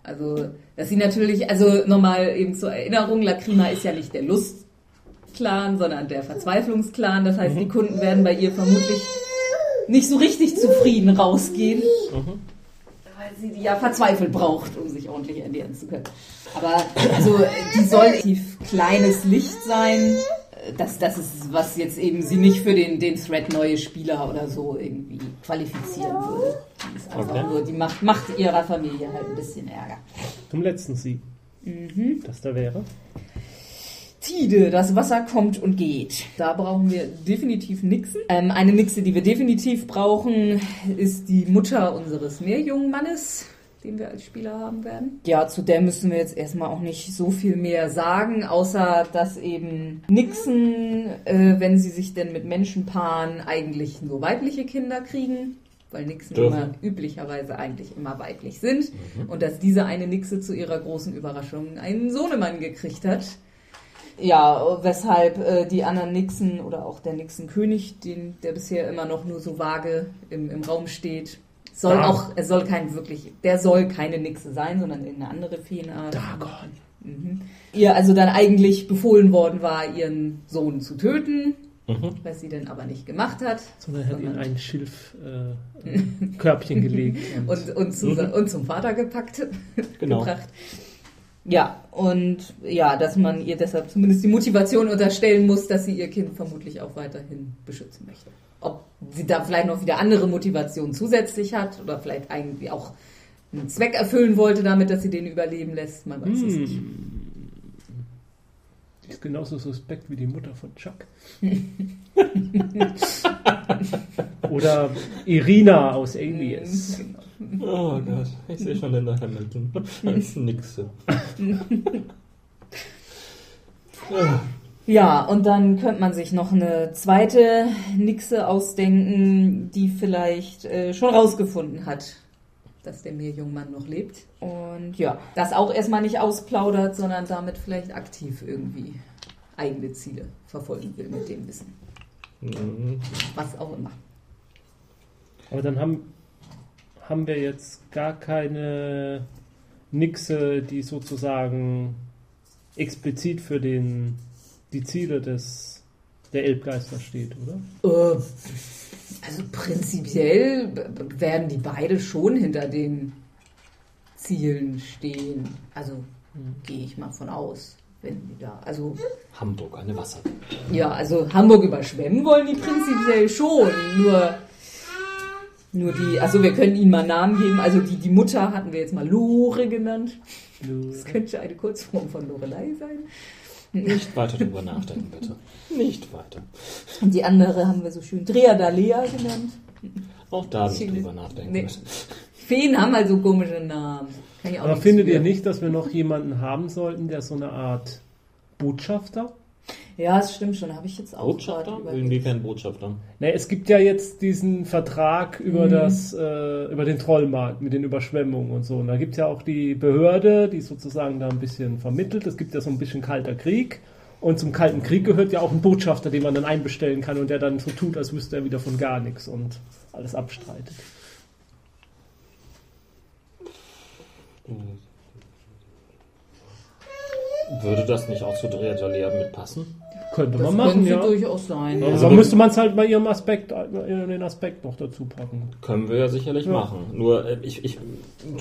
Also, dass sie natürlich, also nochmal eben zur Erinnerung, Lacrima ist ja nicht der Lustclan, sondern der Verzweiflungsclan. Das heißt, die Kunden werden bei ihr vermutlich nicht so richtig zufrieden rausgehen, weil sie die ja verzweifelt braucht, um sich ordentlich ernähren zu können. Aber also, die soll relativ kleines Licht sein. Das, das ist, was jetzt eben sie nicht für den, den Thread neue Spieler oder so irgendwie qualifizieren würde. Die ist einfach Okay. nur, die macht, macht ihrer Familie halt ein bisschen Ärger. Zum letzten Sieg. Mhm. Das da wäre. Tide, das Wasser kommt und geht. Da brauchen wir definitiv Nixen. Ähm, eine Nixe, die wir definitiv brauchen, ist die Mutter unseres Meerjungmannes, den wir als Spieler haben werden. Ja, zu der müssen wir jetzt erstmal auch nicht so viel mehr sagen, außer dass eben Nixen, äh, wenn sie sich denn mit Menschen paaren, eigentlich nur weibliche Kinder kriegen. Weil Nixen Dürfen. immer üblicherweise eigentlich immer weiblich sind. Und dass diese eine Nixe zu ihrer großen Überraschung einen Sohnemann gekriegt hat. Ja, weshalb äh, die anderen Nixen oder auch der Nixenkönig, den, der bisher immer noch nur so vage im, im Raum steht, soll Dagon. auch, er soll kein wirklich, der soll keine Nixe sein, sondern eine andere Feenart. Dagon. Mhm. Ihr also dann eigentlich befohlen worden war, ihren Sohn zu töten, Mhm. was sie dann aber nicht gemacht hat. Sondern er hat ihn Sondern- ein Schilfkörbchen äh, Körbchen gelegt. Und, und, und, zu, Mhm. und zum Vater gepackt, Genau. gebracht. Ja, und ja, dass man ihr deshalb zumindest die Motivation unterstellen muss, dass sie ihr Kind vermutlich auch weiterhin beschützen möchte. Ob sie da vielleicht noch wieder andere Motivationen zusätzlich hat oder vielleicht irgendwie auch einen Zweck erfüllen wollte damit, dass sie den überleben lässt, man weiß es nicht. Hm. Die ist genauso suspekt wie die Mutter von Chuck. Oder Irina aus Alias. Oh Gott, ich sehe schon Linda Hamilton als Nixe. Ja. Ja, und dann könnte man sich noch eine zweite Nixe ausdenken, die vielleicht äh, schon rausgefunden hat, dass der Meerjungmann noch lebt. Und ja, das auch erstmal nicht ausplaudert, sondern damit vielleicht aktiv irgendwie eigene Ziele verfolgen will mit dem Wissen. Mhm. Was auch immer. Aber dann haben, haben wir jetzt gar keine Nixe, die sozusagen explizit für den, die Ziele des, der Elbgeister steht, oder? Äh, also prinzipiell werden die beide schon hinter den Zielen stehen. Also gehe ich mal von aus. Wenn die da, also Hamburg, eine Wasser. Ja, also Hamburg überschwemmen wollen die prinzipiell schon. Nur, nur die, also wir können ihnen mal Namen geben. Also die, die Mutter hatten wir jetzt mal Lore genannt. Das könnte eine Kurzform von Lorelei sein. Nicht weiter drüber nachdenken, bitte. Nicht weiter. Und die andere haben wir so schön Dreadalea genannt. Auch da nicht drüber nachdenken. Nee. bitte. Feen haben also komische Namen. Kann ich auch Aber findet für. ihr nicht, dass wir noch jemanden haben sollten, der so eine Art Botschafter? Ja, das stimmt schon. Habe ich jetzt auch Botschafter? Inwiefern Botschafter? Ne, es gibt ja jetzt diesen Vertrag über Mhm. das, äh, über den Trollmarkt mit den Überschwemmungen und so. Und da gibt es ja auch die Behörde, die sozusagen da ein bisschen vermittelt. Es gibt ja so ein bisschen kalter Krieg. Und zum kalten Krieg gehört ja auch ein Botschafter, den man dann einbestellen kann und der dann so tut, als wüsste er wieder von gar nichts und alles abstreitet. Würde das nicht auch zu Drehertalea mitpassen? Könnte Das man machen, könnte ja. durchaus sein. Aber Ja. so müsste man es halt bei ihrem Aspekt, äh, den Aspekt noch dazu packen. Können wir ja sicherlich Ja. machen. Nur äh, ich, ich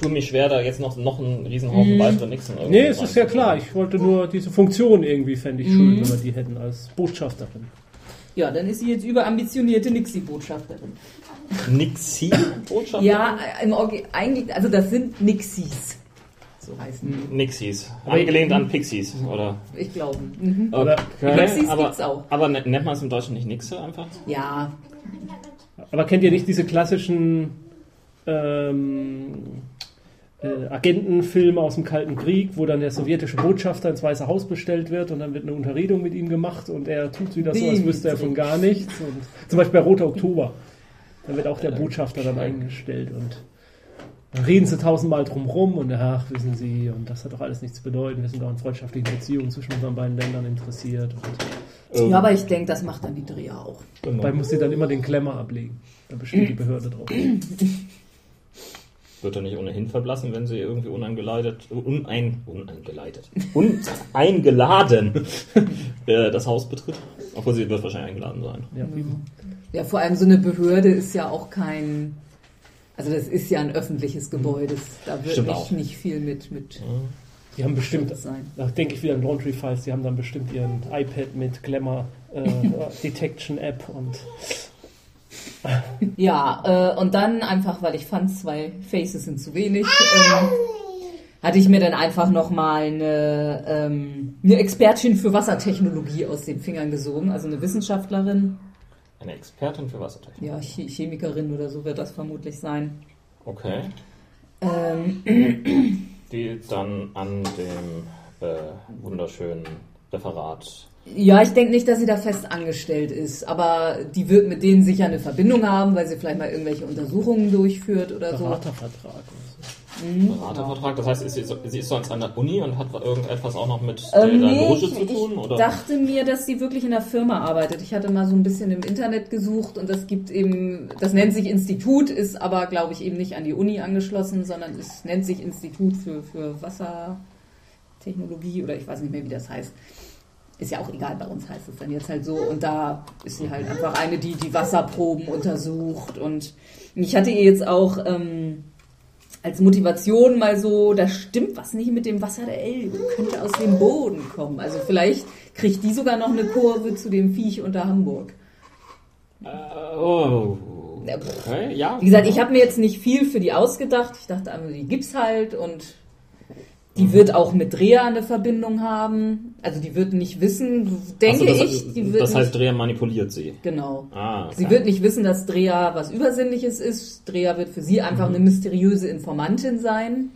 tue mich schwer, da jetzt noch, noch einen Riesenhaufen Mhm. weitere Nixen irgendwie Nee, es ist ja klar. Ich wollte nur diese Funktion irgendwie, fände ich schön, Mhm. wenn wir die hätten als Botschafterin. Ja, dann ist sie jetzt überambitionierte Nixie-Botschafterin. Nixie-Botschaft? Ja, im Orgi eigentlich, also das sind Nixies. So heißen. Nixies. Angelehnt an Pixies, oder? Ich glaube. Mhm. Aber, Nixies aber, gibt's auch. aber ne- nennt man es im Deutschen nicht Nixe einfach? Ja, aber kennt ihr nicht diese klassischen ähm, äh, Agentenfilme aus dem Kalten Krieg, wo dann der sowjetische Botschafter ins Weiße Haus bestellt wird und dann wird eine Unterredung mit ihm gemacht und er tut wieder so, als wüsste er von gar nichts. Und zum Beispiel bei Roter Oktober. Da wird auch der Botschafter dann eingestellt und dann reden sie tausendmal drum rum und ach, wissen Sie, und das hat doch alles nichts zu bedeuten. Wir sind auch in freundschaftlichen Beziehungen zwischen unseren beiden Ländern interessiert. Und Ähm, ja, aber ich denke, das macht dann die Dreher auch. genau. dabei muss sie dann immer den Klemmer ablegen. Da besteht die Behörde drauf. Wird er nicht ohnehin verblassen, wenn sie irgendwie uneingeleitet, unein, uneingeleitet, uneingeladen äh, das Haus betritt? Obwohl sie wird wahrscheinlich eingeladen sein. Ja, Ja, vor allem so eine Behörde ist ja auch kein. Also das ist ja ein öffentliches Gebäude. Da wird Stimmt nicht, viel mit, mit die haben bestimmt sein. Da denke ich wieder an Laundry Files, die haben dann bestimmt ihren iPad mit Glamour äh, Detection App und Ja, äh, und dann einfach, weil ich fand, zwei Faces sind zu wenig, ähm, hatte ich mir dann einfach nochmal eine, ähm, eine Expertin für Wassertechnologie aus den Fingern gesogen, also eine Wissenschaftlerin, Eine Expertin für Wassertechnik. ja, Che- Chemikerin oder so wird das vermutlich sein. Okay. Ähm, Die dann an dem äh, wunderschönen Referat. ja, ich denke nicht, dass sie da fest angestellt ist, aber die wird mit denen sicher eine Verbindung haben, weil sie vielleicht mal irgendwelche Untersuchungen durchführt oder so. Beratervertrag. und Beratervertrag, das heißt, ist sie, sie ist sonst an der Uni und hat irgendetwas auch noch mit Ähm, der nee, Loge ich, zu tun? ich Oder? dachte mir, dass sie wirklich in der Firma arbeitet. Ich hatte mal so ein bisschen im Internet gesucht und das gibt eben, das nennt sich Institut, ist aber, glaube ich, eben nicht an die Uni angeschlossen, sondern es nennt sich Institut für, für Wassertechnologie oder ich weiß nicht mehr, wie das heißt. Ist ja auch egal, bei uns heißt es dann jetzt halt so. Und da ist sie halt einfach eine, die die Wasserproben untersucht. Und ich hatte ihr jetzt auch ähm, als Motivation mal so, da stimmt was nicht mit dem Wasser der Elbe, könnte aus dem Boden kommen. Also vielleicht kriegt die sogar noch eine Kurve zu dem Viech unter Hamburg. Äh, oh. Okay, ja. Wie gesagt, ich habe mir jetzt nicht viel für die ausgedacht. Ich dachte einfach, die gibt's halt und die wird auch mit Drea eine Verbindung haben. Also die wird nicht wissen, denke so, das, ich, die wird das heißt, nicht, Dreher manipuliert sie. genau. Ah, okay. Sie wird nicht wissen, dass Drea was Übersinnliches ist. Drea wird für sie einfach eine mysteriöse Informantin sein.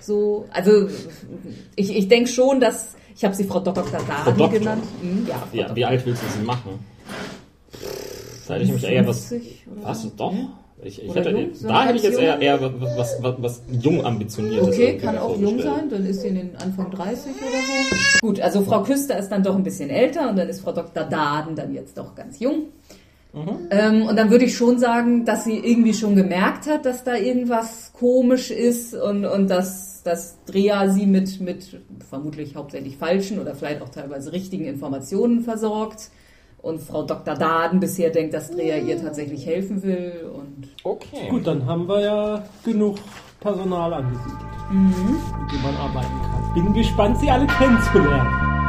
So, also ich, ich denke schon, dass ich habe sie Frau Dr. Doktor. genannt. Hm, ja, Frau Ja, Doktor. wie alt willst du sie machen? Da hätte ich mich eher was. 50 oder Was? Doch? Hm? Ich, ich hätte, jung, so da hätte ich jetzt eher, eher was, was, was jung ambitioniertes. Okay, kann auch jung sein, dann ist sie in den Anfang 30 oder so. Gut, also Frau Küster ist dann doch ein bisschen älter und dann ist Frau Dr. Daden dann jetzt doch ganz jung. Ähm, und dann würde ich schon sagen, dass sie irgendwie schon gemerkt hat, dass da irgendwas komisch ist und, und dass, dass Drea sie mit, mit vermutlich hauptsächlich falschen oder vielleicht auch teilweise richtigen Informationen versorgt. Und Frau Dr. Daden bisher denkt, dass Drea ihr tatsächlich helfen will. Und Okay. Gut, dann haben wir ja genug Personal angesiedelt, mit dem man arbeiten kann. Bin gespannt, Sie alle kennenzulernen.